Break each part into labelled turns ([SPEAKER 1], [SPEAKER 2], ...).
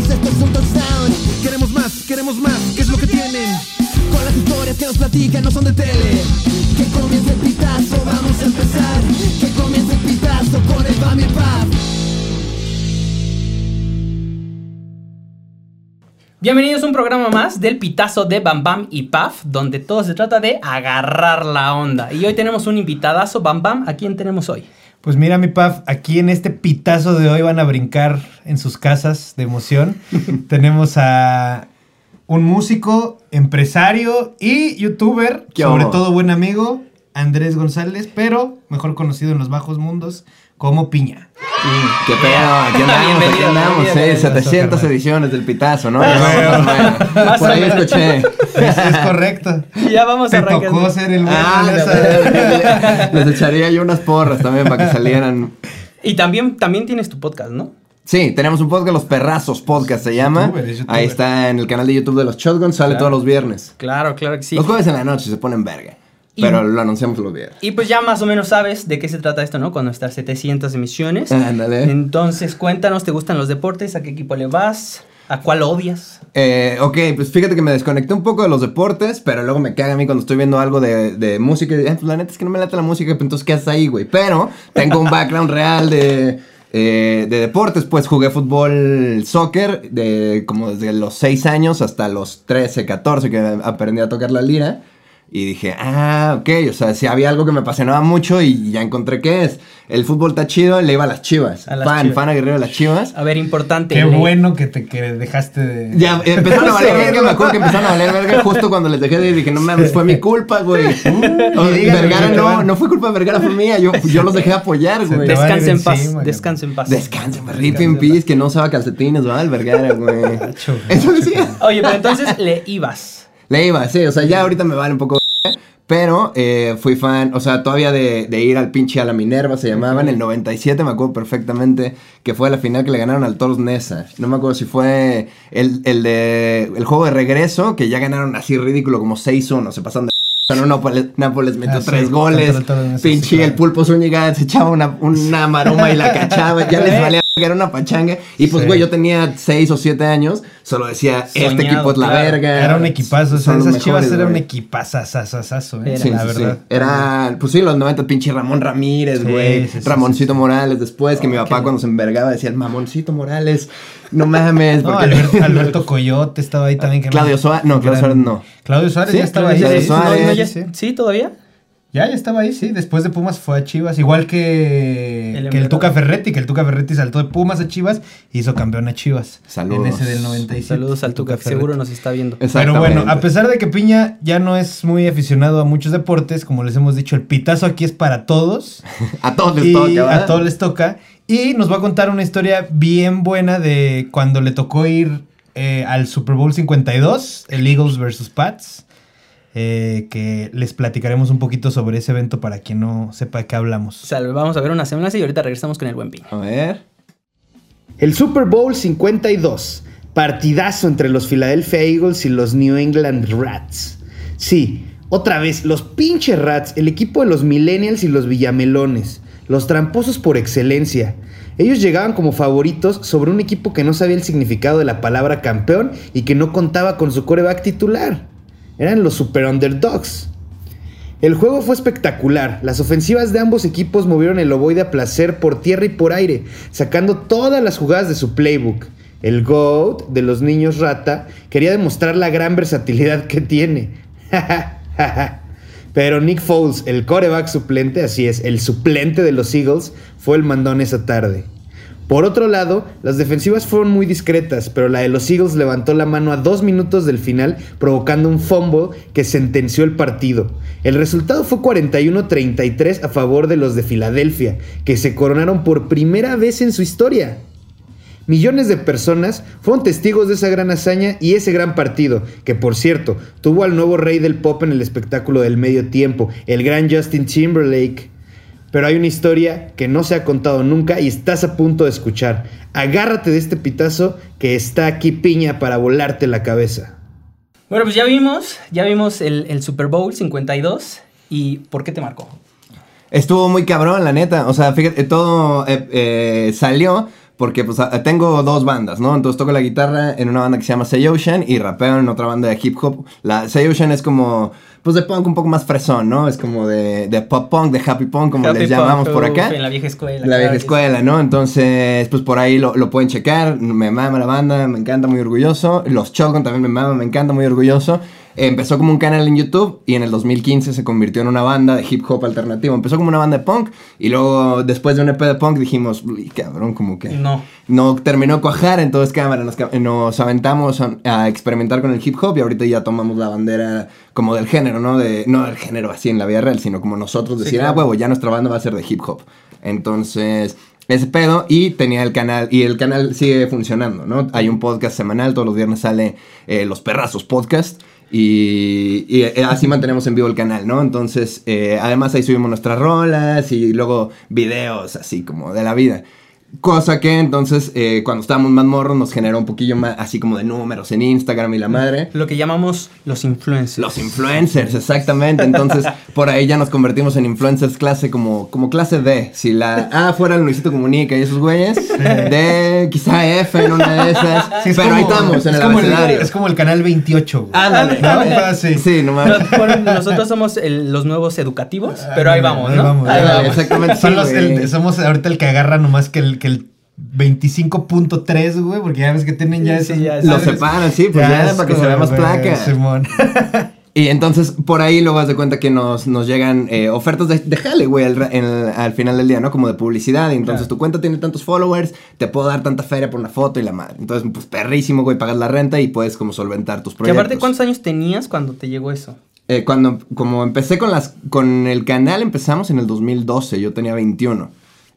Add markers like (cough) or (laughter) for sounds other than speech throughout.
[SPEAKER 1] Vamos, esto es un touchdown. Queremos más, queremos más, ¿qué es lo que tienen? Con las historias que nos platican no son de tele. Que comience el pitazo, vamos a empezar. Que comience el pitazo con el Bam y el Pap.
[SPEAKER 2] Bienvenidos a un programa más del pitazo de Bam Bam y Paf, donde todo se trata de agarrar la onda. Y hoy tenemos un invitadazo, Bam Bam. ¿A quién tenemos hoy?
[SPEAKER 3] Pues mira, mi Paf, aquí en este pitazo de hoy van a brincar en sus casas de emoción. (laughs) Tenemos a un músico, empresario y youtuber,
[SPEAKER 4] ¿Qué
[SPEAKER 3] sobre todo buen amigo, Andrés González, pero mejor conocido en los bajos mundos como Piña.
[SPEAKER 4] ¿Qué pedo? Aquí andamos, aquí andamos, eh, 700
[SPEAKER 3] carnal.
[SPEAKER 4] ediciones del pitazo, ¿no?
[SPEAKER 3] Bueno.
[SPEAKER 4] bueno. Por ahí escuché. (laughs)
[SPEAKER 3] Es, es correcto.
[SPEAKER 2] Ya vamos
[SPEAKER 3] Te
[SPEAKER 2] arrancando.
[SPEAKER 3] tocó ser el
[SPEAKER 4] Ah, (laughs) les echaría yo unas porras también para que salieran.
[SPEAKER 2] Y también, también tienes tu podcast, ¿no?
[SPEAKER 4] Sí, tenemos un podcast, Los Perrazos Podcast se llama. Ahí está en el canal de YouTube de los Shotguns, sale
[SPEAKER 2] Claro.
[SPEAKER 4] todos los viernes.
[SPEAKER 2] Claro, claro que sí.
[SPEAKER 4] Los jueves en la noche se ponen verga. Pero lo anunciamos los viernes.
[SPEAKER 2] Y pues ya más o menos sabes de qué se trata esto, ¿no? Con nuestras 700 emisiones.
[SPEAKER 4] Ándale.
[SPEAKER 2] Entonces, cuéntanos, ¿te gustan los deportes? ¿A qué equipo le vas? ¿A cuál odias?
[SPEAKER 4] Eh, ok, pues fíjate que me desconecté un poco de los deportes, pero luego me caga a mí cuando estoy viendo algo de, de música. Y, eh, pues la neta es que no me late la música, pues entonces ¿qué haces ahí, güey? Pero tengo un background real de, eh, de deportes, pues jugué fútbol, soccer, de, como desde los 6 años hasta los 13, 14 que aprendí a tocar la lira. Y dije, ah, ok, o sea, si había algo que me apasionaba mucho y ya encontré qué es. El fútbol está chido, le iba a las chivas.
[SPEAKER 2] A las
[SPEAKER 4] fan,
[SPEAKER 2] Chivas.
[SPEAKER 4] fan aguerrero de las chivas.
[SPEAKER 2] A ver, importante.
[SPEAKER 3] Qué
[SPEAKER 2] le-
[SPEAKER 3] bueno que te que dejaste de...
[SPEAKER 4] Ya, empezaron a valer (laughs) verga, me acuerdo que empezaron a valer verga justo cuando les dejé de ir, dije, no mames, fue mi culpa, güey. (laughs) O Vergara no, no fue culpa de Vergara, fue mía, yo, yo los dejé apoyar, güey.
[SPEAKER 2] Descansa en paz. Descansa en paz.
[SPEAKER 4] Descansen, rip in peace, que no usaba calcetines, ¿verdad? El Vergara, güey.
[SPEAKER 3] Gacho,
[SPEAKER 4] Eso decía.
[SPEAKER 2] Oye, pero entonces le ibas.
[SPEAKER 4] Le iba, sí, o sea, ya ahorita me vale un poco. Pero eh, fui fan, o sea, todavía de, de ir al pinche a la Minerva, se llamaba en el 97, me acuerdo perfectamente, que fue la final que le ganaron al Toros Nesa. No me acuerdo si fue el, el de el juego de regreso, que ya ganaron así ridículo, como 6-1, se pasaron de... (laughs) Pero Nápoles, Nápoles metió
[SPEAKER 3] Ah, sí,
[SPEAKER 4] tres goles, pinche el Pulpo Zúñiga se echaba una, una maroma y la cachaba, ya les valía que era una pachanga. Y pues,
[SPEAKER 3] Sí.
[SPEAKER 4] güey, yo tenía 6 o 7 años, solo decía, este equipo es la
[SPEAKER 2] claro.
[SPEAKER 4] verga.
[SPEAKER 3] Era un equipazo,
[SPEAKER 4] Son
[SPEAKER 3] esas chivas eran un equipazazazazazo, eh,
[SPEAKER 2] Era.
[SPEAKER 4] Sí,
[SPEAKER 3] la
[SPEAKER 4] sí,
[SPEAKER 3] verdad.
[SPEAKER 4] sí. Era, pues sí, los 90, pinche Ramón Ramírez, güey.
[SPEAKER 3] sí, sí,
[SPEAKER 4] Ramoncito
[SPEAKER 3] sí, sí.
[SPEAKER 4] Morales después, que mi papá cuando se envergaba decía, el Mamoncito Morales, no mames. (laughs)
[SPEAKER 3] No,
[SPEAKER 4] porque-
[SPEAKER 3] Alberto, Alberto (laughs) Coyote estaba ahí también. que
[SPEAKER 4] Claudio Suárez- no, Claudio Suárez no.
[SPEAKER 3] Claudio Suárez
[SPEAKER 4] Sí,
[SPEAKER 3] ya estaba
[SPEAKER 4] Claudio
[SPEAKER 3] ahí.
[SPEAKER 4] Suárez.
[SPEAKER 2] No, no, ya-.
[SPEAKER 3] ¿Sí,
[SPEAKER 2] todavía?
[SPEAKER 3] Ya, ya estaba ahí, sí. Después de Pumas fue a Chivas. Igual que
[SPEAKER 2] El
[SPEAKER 3] que el. Tuca Ferretti, que el Tuca Ferretti saltó de Pumas a Chivas y hizo campeón a Chivas.
[SPEAKER 4] Saludos.
[SPEAKER 3] En ese del 97.
[SPEAKER 2] Saludos al Tuca, que seguro nos está viendo.
[SPEAKER 3] Pero bueno, a pesar de que Piña ya no es muy aficionado a muchos deportes, como les hemos dicho, el pitazo aquí es para todos. (laughs)
[SPEAKER 4] A todos les
[SPEAKER 3] y
[SPEAKER 4] toca, ¿verdad?
[SPEAKER 3] a todos les toca. Y nos va a contar una historia bien buena de cuando le tocó ir eh, al Super Bowl 52, el Eagles versus Pats. Eh, que les platicaremos un poquito sobre ese evento para quien no sepa de qué hablamos.
[SPEAKER 2] Salve, vamos a ver una semblanza y ahorita regresamos con el buen pin.
[SPEAKER 4] A ver.
[SPEAKER 5] El Super Bowl 52. Partidazo entre los Philadelphia Eagles y los New England Rats. Sí, otra vez, los pinches Rats, el equipo de los Millennials y los Villamelones. Los tramposos por excelencia. Ellos llegaban como favoritos sobre un equipo que no sabía el significado de la palabra campeón y que no contaba con su coreback titular. Eran los Super Underdogs. El juego fue espectacular. Las ofensivas de ambos equipos movieron el ovoide a placer por tierra y por aire, sacando todas las jugadas de su playbook. El GOAT de los niños rata quería demostrar la gran versatilidad que tiene. (laughs) Pero Nick Foles, el coreback suplente, así es, el suplente de los Eagles, fue el mandón esa tarde. Por otro lado, las defensivas fueron muy discretas, pero la de los Eagles levantó la mano a dos minutos del final, provocando un fumble que sentenció el partido. El resultado fue 41-33 a favor de los de Filadelfia, que se coronaron por primera vez en su historia. Millones de personas fueron testigos de esa gran hazaña y ese gran partido, que por cierto, tuvo al nuevo rey del pop en el espectáculo del medio tiempo, el gran Justin Timberlake. Pero hay una historia que no se ha contado nunca y estás a punto de escuchar. Agárrate de este pitazo que está aquí piña para volarte la cabeza.
[SPEAKER 2] Bueno, pues ya vimos, ya vimos el, el Super Bowl 52. ¿Y por qué te marcó?
[SPEAKER 4] Estuvo muy cabrón, la neta. O sea, fíjate, todo eh, eh, salió porque pues tengo dos bandas, ¿no? Entonces toco la guitarra en una banda que se llama Say Ocean y rapeo en otra banda de hip hop. La Say Ocean es como, pues de punk un poco más fresón, ¿no? Es como de, de pop punk, de happy punk, como
[SPEAKER 2] Happy
[SPEAKER 4] les
[SPEAKER 2] Punk,
[SPEAKER 4] llamamos por acá.
[SPEAKER 2] En la vieja escuela.
[SPEAKER 4] La vieja escuela, ¿no? Entonces, pues por ahí lo, lo pueden checar. Me mama la banda, me encanta, muy orgulloso. Los Chocan también me mama, me encanta, muy orgulloso. Empezó como un canal en YouTube y en el 2015 se convirtió en una banda de hip hop alternativo. Empezó como una banda de punk y luego después de un EP de punk dijimos, "Uy, cabrón, como que
[SPEAKER 2] No.
[SPEAKER 4] no terminó cuajar, entonces cámara, nos, nos aventamos a, a experimentar con el hip hop y ahorita ya tomamos la bandera como del género, ¿no? De, no del género así en la vida real, sino como nosotros
[SPEAKER 2] Sí,
[SPEAKER 4] decir,
[SPEAKER 2] claro.
[SPEAKER 4] ah, huevo, ya nuestra banda va a ser de hip hop. Entonces, ese pedo y tenía el canal, y el canal sigue funcionando, ¿no? Hay un podcast semanal, todos los viernes sale eh, Los Perrazos Podcast. Y, eh, así mantenemos en vivo el canal, ¿no? Entonces, eh, además ahí subimos nuestras rolas y luego videos así como de la vida. Cosa que entonces, eh, cuando estábamos más morros, nos generó un poquillo más así como de números en Instagram y la madre.
[SPEAKER 2] Lo que llamamos los influencers.
[SPEAKER 4] Los influencers, exactamente. Entonces, (laughs) por ahí ya nos convertimos en influencers clase como, como clase D. Si la A fuera el Luisito Comunica y esos güeyes, D, quizá F en una de esas.
[SPEAKER 3] Sí, es
[SPEAKER 4] pero
[SPEAKER 3] como-
[SPEAKER 4] ahí estamos, en
[SPEAKER 3] es
[SPEAKER 4] el
[SPEAKER 3] como el,
[SPEAKER 4] abecedario.
[SPEAKER 3] es como el canal 28, güey.
[SPEAKER 4] Ándale.
[SPEAKER 3] ¿No? Ah, sí.
[SPEAKER 4] Sí, no
[SPEAKER 2] No,
[SPEAKER 4] mames.
[SPEAKER 2] bueno, nosotros somos el- los nuevos educativos, pero ahí vamos,
[SPEAKER 3] Ahí
[SPEAKER 2] ¿no?
[SPEAKER 3] vamos,
[SPEAKER 2] Ahí vamos.
[SPEAKER 4] Exactamente.
[SPEAKER 3] Son
[SPEAKER 4] sí,
[SPEAKER 3] los-
[SPEAKER 4] güey.
[SPEAKER 3] el- somos ahorita el que agarra nomás que el, que el 25.3, güey, porque ya ves que tienen ya
[SPEAKER 2] Sí,
[SPEAKER 3] esos-
[SPEAKER 4] Lo separan, sí, pues ya,
[SPEAKER 3] es
[SPEAKER 4] para que se vea más placa.
[SPEAKER 3] Simón. (laughs)
[SPEAKER 4] Y entonces por ahí luego vas de cuenta que nos, nos llegan eh, ofertas de, de jale, güey, al, ra- en el- al final del día, ¿no? Como de publicidad. Y entonces tu cuenta tiene tantos followers, te puedo dar tanta feria por una foto y la madre. Entonces, pues perrísimo, güey, pagas la renta y puedes como solventar tus proyectos.
[SPEAKER 2] aparte, ¿cuántos años tenías cuando te llegó eso?
[SPEAKER 4] Eh, cuando, como empecé con las, con el canal, empezamos en el 2012, yo tenía 21.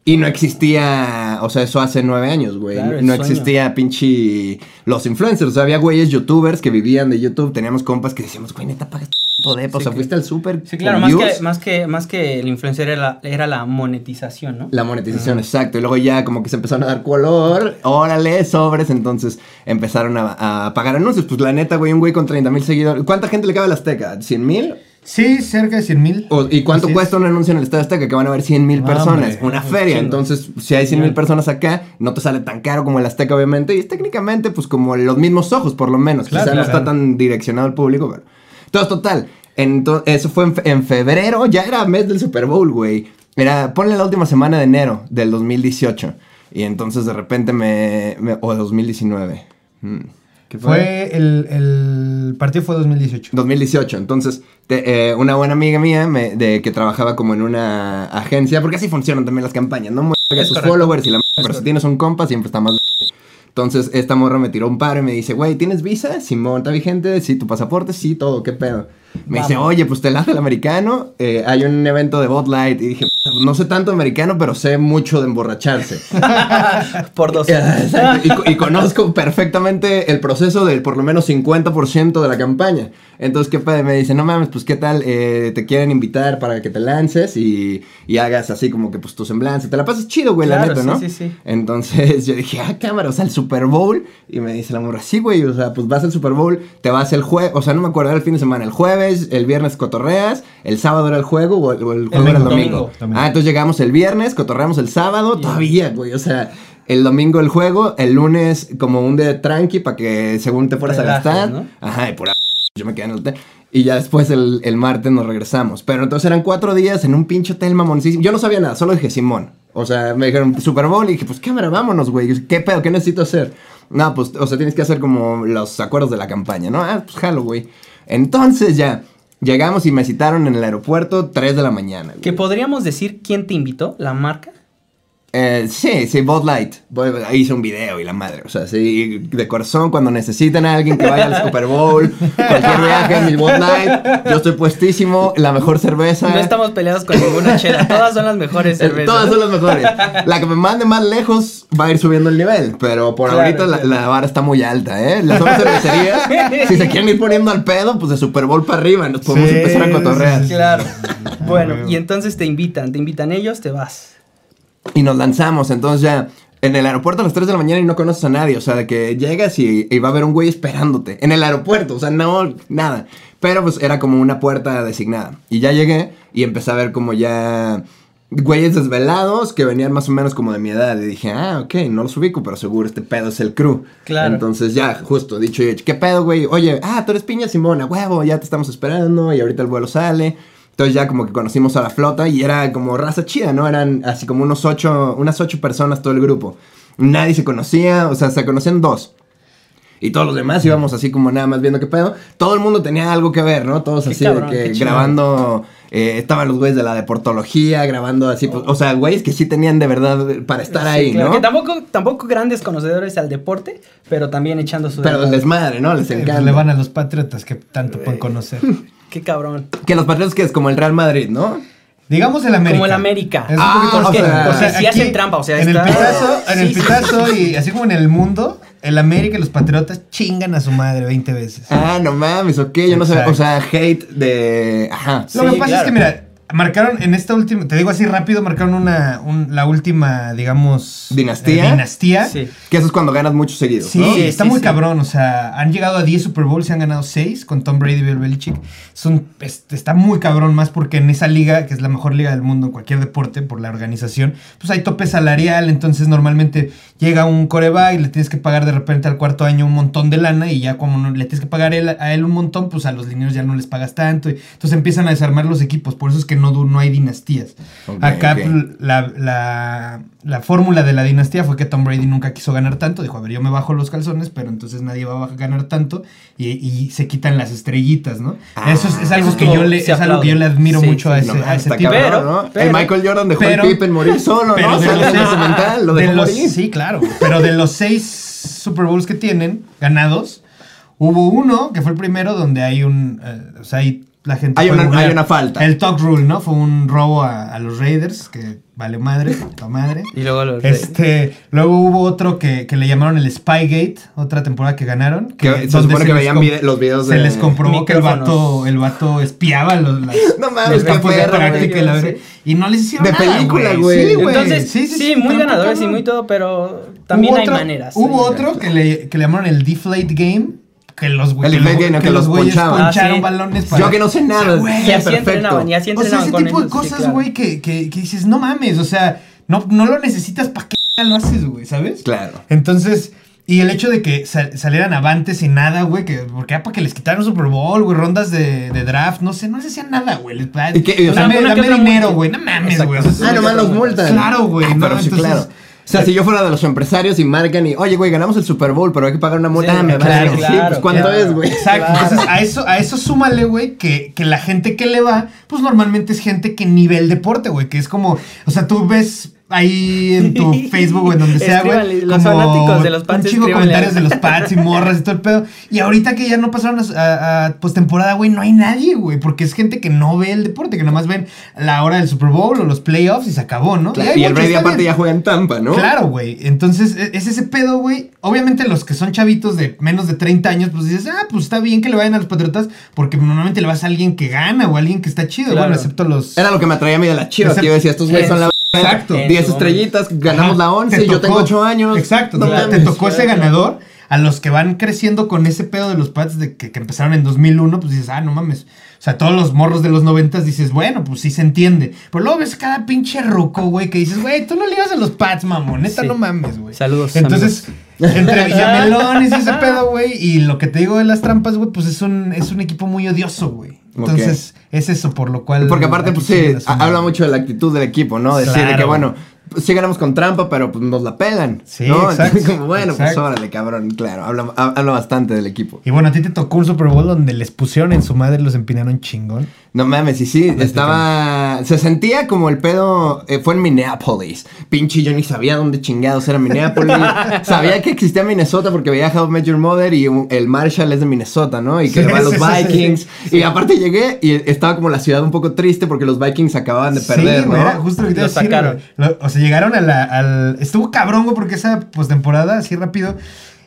[SPEAKER 4] Y no existía, o sea, eso hace nueve años, güey.
[SPEAKER 2] Claro,
[SPEAKER 4] no
[SPEAKER 2] sueño.
[SPEAKER 4] existía pinche los influencers. O sea, había güeyes youtubers que vivían de YouTube. Teníamos compas que decíamos, güey, neta, pagas tu depa. O
[SPEAKER 2] Sí,
[SPEAKER 4] sea,
[SPEAKER 2] que-
[SPEAKER 4] fuiste al súper.
[SPEAKER 2] Sí, claro, más que, más, que, más que el influencer era la, era la monetización, ¿no?
[SPEAKER 4] La monetización, exacto. Y luego ya como que se empezaron a dar color. Órale, sobres. Entonces empezaron a, a pagar anuncios. Pues la neta, güey, un güey con 30 mil seguidores. ¿Cuánta gente le cabe a la Azteca? ¿100 mil?
[SPEAKER 3] Sí, cerca de 100 mil.
[SPEAKER 4] ¿Y cuánto cuesta un anuncio en el Estadio Azteca? Que van a haber 100 mil personas.
[SPEAKER 3] hombre,
[SPEAKER 4] una
[SPEAKER 2] un
[SPEAKER 4] feria. Entonces, si hay 100 mil personas acá, no te sale tan caro como el Azteca, obviamente. Y es técnicamente, pues, como los mismos ojos, por lo menos.
[SPEAKER 3] Claro,
[SPEAKER 4] Quizá no está tan direccionado al público, pero... Entonces, total. Ento- eso fue en, fe- en febrero. Ya era mes del Super Bowl, güey. Era... Ponle la última semana de enero del 2018. Y entonces, de repente me... me- o 2019. Mm. ¿Qué
[SPEAKER 3] Fue el, el partido fue 2018.
[SPEAKER 4] 2018. Entonces, te- eh, una buena amiga mía me- de, que trabajaba como en una agencia, porque así funcionan también las campañas, ¿no?
[SPEAKER 2] Es
[SPEAKER 4] sus followers y la m- pero si tienes un compa siempre está más. Entonces, esta morra me tiró un paro y me dice, güey, ¿tienes visa? Simón, ¿está vigente? Sí, tu pasaporte, sí, todo, ¿qué pedo? Me dice, oye, pues te late el americano, eh, hay un evento de Bot Light. Y dije, no sé tanto americano, pero sé mucho de emborracharse. (laughs)
[SPEAKER 2] Por dos.
[SPEAKER 4] Y, y conozco perfectamente el proceso del por lo menos 50% de la campaña. Entonces, ¿qué pedo? Me dice, no mames, pues qué tal, Eh, te quieren invitar para que te lances y, y hagas así como que pues tu semblanza. Te la pasas chido, güey, la neta,
[SPEAKER 2] sí,
[SPEAKER 4] ¿no?
[SPEAKER 2] sí, sí.
[SPEAKER 4] Entonces (laughs) yo dije, ah, cámara, o sea, el Super Bowl. Y me dice la morra, sí, güey, o sea, pues vas al Super Bowl, te vas el jueves, o sea, no me acuerdo, era el fin de semana, el jueves, el viernes cotorreas, el sábado era el juego o el, juego era el
[SPEAKER 3] domingo.
[SPEAKER 4] Ah, entonces llegamos el viernes, cotorreamos el sábado, todavía, güey, o sea, el domingo el juego, el lunes como un de tranqui para que según te fueras a gastar.
[SPEAKER 2] ¿no?
[SPEAKER 4] Ajá, y por ahí yo me quedé en el hotel. Y ya después el, el martes nos regresamos. Pero entonces eran cuatro días en un pinche hotel mamoncísimo. Yo no sabía nada, solo dije Simón. O sea, me dijeron Super Bowl y dije, pues cámara, vámonos, güey. ¿Qué pedo? ¿Qué necesito hacer? No, pues, o sea, tienes que hacer como los acuerdos de la campaña, ¿no? Ah, pues jalo, güey. Entonces ya, llegamos y me citaron en el aeropuerto 3 de la mañana. güey.
[SPEAKER 2] Que podríamos decir quién te invitó, la marca.
[SPEAKER 4] Eh, sí, sí, Bud Light. Hice un video y la madre. O sea, sí, de corazón, cuando necesiten a alguien que vaya al Super Bowl, cualquier viaje, mi Bud Light, yo estoy puestísimo, la mejor cerveza.
[SPEAKER 2] No estamos peleados con ninguna chela. Todas son las mejores
[SPEAKER 4] Eh,
[SPEAKER 2] cervezas.
[SPEAKER 4] Todas son las mejores. La que me mande más lejos va a ir subiendo el nivel. Pero por
[SPEAKER 2] Claro,
[SPEAKER 4] ahorita la,
[SPEAKER 2] claro.
[SPEAKER 4] la vara está muy alta, ¿eh? Las otras cervecerías, (laughs) si se quieren ir poniendo al pedo, pues de Super Bowl para arriba. Nos podemos
[SPEAKER 3] Sí,
[SPEAKER 4] empezar a cotorrear.
[SPEAKER 2] Claro. Bueno, y entonces te invitan, te invitan ellos, te vas.
[SPEAKER 4] Y nos lanzamos, entonces ya en el aeropuerto a las 3 de la mañana y no conoces a nadie, o sea, de que llegas y, y va a haber un güey esperándote en el aeropuerto, o sea, no, nada. Pero pues era como una puerta designada. Y ya llegué y empecé a ver como ya güeyes desvelados que venían más o menos como de mi edad. Y dije, ah, ok, no los ubico, pero seguro este pedo es el crew.
[SPEAKER 2] Claro.
[SPEAKER 4] Entonces ya, justo, dicho y hecho, ¿qué pedo, güey? Oye, ah, tú eres Piña Simona, huevo, ya te estamos esperando y ahorita el vuelo sale. Entonces ya como que conocimos a la flota y era como raza chida, ¿no? Eran así como unos ocho, unas ocho personas todo el grupo. Nadie se conocía, o sea, se conocían dos. Y todos los demás íbamos así como nada más viendo qué pedo. Todo el mundo tenía algo que ver, ¿no? Todos
[SPEAKER 2] Qué
[SPEAKER 4] así
[SPEAKER 2] cabrón,
[SPEAKER 4] de que grabando. eh, estaban los güeyes de la deportología grabando así. pues, o sea, güeyes que sí tenían de verdad para estar
[SPEAKER 2] Sí,
[SPEAKER 4] ahí,
[SPEAKER 2] claro,
[SPEAKER 4] ¿no?
[SPEAKER 2] Que tampoco, tampoco grandes conocedores al deporte, pero también echando su.
[SPEAKER 4] Pero les madre, ¿no? Les
[SPEAKER 3] Eh,
[SPEAKER 4] encanta.
[SPEAKER 3] pues le van a los patriotas que tanto pueden conocer. (laughs)
[SPEAKER 2] Qué cabrón.
[SPEAKER 4] Que los Patriotas que es como el Real Madrid, ¿no?
[SPEAKER 3] Digamos el América.
[SPEAKER 2] Como el América.
[SPEAKER 3] Es un
[SPEAKER 4] Ah,
[SPEAKER 3] poquito-
[SPEAKER 4] porque-
[SPEAKER 2] porque sí hacen trampa, o sea,
[SPEAKER 3] en
[SPEAKER 2] está-
[SPEAKER 3] el pitazo, en el
[SPEAKER 2] sí,
[SPEAKER 3] pitazo y así como en el mundo, el América y los patriotas chingan a su madre 20 veces.
[SPEAKER 4] Ah, no mames, ok, yo no sé. O sea, hate de. Ajá.
[SPEAKER 3] Lo que
[SPEAKER 2] Sí,
[SPEAKER 3] pasa
[SPEAKER 2] claro.
[SPEAKER 3] es que, mira, marcaron en esta última, te digo así rápido, marcaron una, un- la última, digamos...
[SPEAKER 4] ¿Dinastía?
[SPEAKER 3] eh, dinastía.
[SPEAKER 2] Sí.
[SPEAKER 4] Que eso es cuando ganas muchos seguidos,
[SPEAKER 3] Sí,
[SPEAKER 4] ¿no?
[SPEAKER 2] Sí,
[SPEAKER 3] está
[SPEAKER 2] sí,
[SPEAKER 3] muy
[SPEAKER 2] sí.
[SPEAKER 3] cabrón. O sea, han llegado a 10 Super Bowls y han ganado 6 con Tom Brady y Bill Belichick. Son, es- está muy cabrón, más porque en esa liga, que es la mejor liga del mundo en cualquier deporte, por la organización, pues hay tope salarial. Entonces, normalmente llega un coreback y le tienes que pagar de repente al cuarto año un montón de lana. Y ya, como no, le tienes que pagar él- a él un montón, pues a los lineros ya no les pagas tanto. y- entonces empiezan a desarmar los equipos. Por eso es que no, hay dinastías. Acá, la, la, la fórmula de la dinastía fue que Tom Brady nunca quiso ganar tanto. Dijo, a ver, yo me bajo los calzones, pero entonces nadie va a ganar tanto. Y, y se quitan las estrellitas, ¿no?
[SPEAKER 4] Ah.
[SPEAKER 3] eso es, es algo,
[SPEAKER 2] Eso
[SPEAKER 3] que yo le, es algo que yo le admiro
[SPEAKER 2] Sí,
[SPEAKER 3] mucho a ese,
[SPEAKER 4] No mames,
[SPEAKER 3] a ese
[SPEAKER 4] está
[SPEAKER 3] tipo.
[SPEAKER 4] cabrón,
[SPEAKER 2] Pero-
[SPEAKER 4] ¿no?
[SPEAKER 2] pero-
[SPEAKER 4] el Michael Jordan dejó
[SPEAKER 3] pero-
[SPEAKER 4] el Pippen morir solo,
[SPEAKER 3] Pero
[SPEAKER 4] ¿no?
[SPEAKER 3] de los
[SPEAKER 4] se mental, lo
[SPEAKER 3] de los-
[SPEAKER 4] morir.
[SPEAKER 3] Sí, claro. Pero de los seis Super Bowls que tienen ganados, hubo uno que fue el primero donde hay un. eh, o sea, hay la gente.
[SPEAKER 4] Hay una-
[SPEAKER 3] googlear.
[SPEAKER 4] hay una falta.
[SPEAKER 3] El Talk Rule, ¿no? Fue un robo a, a los Raiders, que vale madre, puta madre. (laughs)
[SPEAKER 2] Y luego los.
[SPEAKER 3] Este, luego hubo otro que, que le llamaron el Spygate, otra temporada que ganaron.
[SPEAKER 4] Que se
[SPEAKER 3] donde
[SPEAKER 4] supone que
[SPEAKER 3] les
[SPEAKER 4] veían vide- los videos
[SPEAKER 3] Se
[SPEAKER 4] de-
[SPEAKER 3] les comprobó que el vato, el vato espiaba los, las- (laughs)
[SPEAKER 4] No mames,
[SPEAKER 3] los
[SPEAKER 4] qué
[SPEAKER 3] campos de práctica y la no les hicieron
[SPEAKER 4] De
[SPEAKER 3] nada,
[SPEAKER 4] película, güey.
[SPEAKER 3] Sí, güey.
[SPEAKER 2] Entonces, sí, muy
[SPEAKER 3] está
[SPEAKER 2] ganadores y muy todo, pero también
[SPEAKER 3] Hubo
[SPEAKER 2] hay
[SPEAKER 3] otro-
[SPEAKER 2] maneras.
[SPEAKER 3] Hubo
[SPEAKER 2] Sí.
[SPEAKER 3] otro que le, que le llamaron el Deflate Game. Que los, güey-
[SPEAKER 4] El
[SPEAKER 3] que que
[SPEAKER 4] que
[SPEAKER 3] los güeyes
[SPEAKER 4] ponchaban.
[SPEAKER 3] poncharon
[SPEAKER 2] Ah, sí.
[SPEAKER 3] balones para.
[SPEAKER 4] Yo que no sé nada,
[SPEAKER 3] O sea, güey,
[SPEAKER 2] Y así
[SPEAKER 4] perfecto.
[SPEAKER 2] entrenaban, y así
[SPEAKER 3] o sea,
[SPEAKER 2] entrenaban
[SPEAKER 3] ese
[SPEAKER 2] con
[SPEAKER 3] tipo de
[SPEAKER 2] ellos, sí,
[SPEAKER 3] cosas,
[SPEAKER 2] claro.
[SPEAKER 3] güey, que, que, que dices, no mames, o sea, no, no lo necesitas para qué lo haces, güey, ¿sabes?
[SPEAKER 4] Claro.
[SPEAKER 3] Entonces, y el hecho de que sal- salieran avantes y nada, güey, que porque para que les quitaran Super Bowl, güey, rondas de, de draft, no sé, no les hacían nada, güey. Les,
[SPEAKER 4] ¿Y qué? O sea,
[SPEAKER 3] dame, dame dinero, güey, no mames,
[SPEAKER 2] Exacto.
[SPEAKER 3] güey. o sea,
[SPEAKER 4] Ah, nomás los multan.
[SPEAKER 3] Claro, güey,
[SPEAKER 4] Ah,
[SPEAKER 3] no,
[SPEAKER 4] pero sí,
[SPEAKER 3] entonces-
[SPEAKER 4] claro. O sea, si yo fuera de los empresarios y marcan y, oye, güey, ganamos el Super Bowl, pero hay que pagar una multa.
[SPEAKER 2] Sí,
[SPEAKER 4] me vale.
[SPEAKER 3] claro,
[SPEAKER 4] sí,
[SPEAKER 2] claro,
[SPEAKER 4] pues ¿cuánto
[SPEAKER 2] claro.
[SPEAKER 4] es, güey?
[SPEAKER 3] Exacto, entonces a eso, a eso súmale, güey, que, que la gente que le va, pues normalmente es gente que ni ve el deporte, güey, que es como, o sea, tú ves ahí en tu (laughs) Facebook o en donde sea, güey,
[SPEAKER 2] los
[SPEAKER 3] como
[SPEAKER 2] fanáticos de los
[SPEAKER 3] un
[SPEAKER 2] Pats,
[SPEAKER 3] chingo de
[SPEAKER 2] escríbanle.
[SPEAKER 3] comentarios de los (laughs) Pats y morras y todo el pedo, y ahorita que ya no pasaron a, a, a postemporada, güey, no hay nadie, güey, porque es gente que no ve el deporte, que nomás ven la hora del Super Bowl o los playoffs y se acabó, ¿no?
[SPEAKER 4] Claro,
[SPEAKER 3] hay
[SPEAKER 4] Y el Brady aparte ya juega en Tampa, ¿no?
[SPEAKER 3] Claro, güey. Entonces, e- es ese pedo, güey. Obviamente, los que son chavitos de menos de 30 años, pues dices, ah, pues está bien que le vayan a los Patriotas, porque normalmente le vas a alguien que gana o a alguien que está chido.
[SPEAKER 2] Claro.
[SPEAKER 3] Bueno, excepto los.
[SPEAKER 4] Era lo que me atraía a mí de la chivas,
[SPEAKER 3] Ese-
[SPEAKER 4] que yo decía, estos güeyes son la...
[SPEAKER 3] Exacto.
[SPEAKER 2] En
[SPEAKER 4] 10
[SPEAKER 2] su
[SPEAKER 4] estrellitas, ganamos
[SPEAKER 3] Ajá,
[SPEAKER 4] la 11,
[SPEAKER 3] te
[SPEAKER 4] yo tengo
[SPEAKER 3] tocó.
[SPEAKER 4] 8 años.
[SPEAKER 3] Exacto,
[SPEAKER 4] No
[SPEAKER 3] te- tocó ese ganador. A los que van creciendo con ese pedo de los Pats de que, que empezaron en 2001, pues dices, ah, no mames. O sea, todos los morros de los 90 dices, bueno, pues sí se entiende. Pero luego ves cada pinche ruco, güey, que dices, güey, tú no le ibas a los Pats, mamón. Neta,
[SPEAKER 2] Sí.
[SPEAKER 3] no mames, güey.
[SPEAKER 2] Saludos,
[SPEAKER 3] Entonces, entre (laughs) Villamelones y ese pedo, güey, y lo que te digo de las trampas, güey, pues es un, es un equipo muy odioso, güey. Entonces, es eso por lo cual.
[SPEAKER 4] Porque aparte, pues sí, habla mucho de la actitud del equipo, ¿no? Decir de que,
[SPEAKER 3] Claro.
[SPEAKER 4] bueno, pues, sí ganamos con trampa, pero pues nos la pelan.
[SPEAKER 3] Sí,
[SPEAKER 4] ¿no?
[SPEAKER 3] exacto,
[SPEAKER 4] Como, bueno, pues órale, cabrón, claro. Habla, ha- habla bastante del equipo.
[SPEAKER 3] Y bueno, a ti te tocó un Super Bowl donde les pusieron en su madre y los empinaron chingón.
[SPEAKER 4] No mames, y sí, estaba. Se sentía como el pedo. eh, fue en Minneapolis. Pinche, yo ni sabía dónde chingados era Minneapolis. (laughs) sabía que existía Minnesota porque veía How Your Mother y un- el Marshall es de Minnesota, ¿no? Y que
[SPEAKER 3] Sí,
[SPEAKER 4] le va a los
[SPEAKER 3] sí, sí, sí,
[SPEAKER 4] Vikings. Y aparte llegué y estaba como la ciudad un poco triste porque los Vikings acababan de perder, ¿no?
[SPEAKER 3] era justo lo que te
[SPEAKER 2] Lo sacaron.
[SPEAKER 3] Lo- o sea, llegaron a la, al... Estuvo cabrón, güey, porque esa postemporada, así rápido,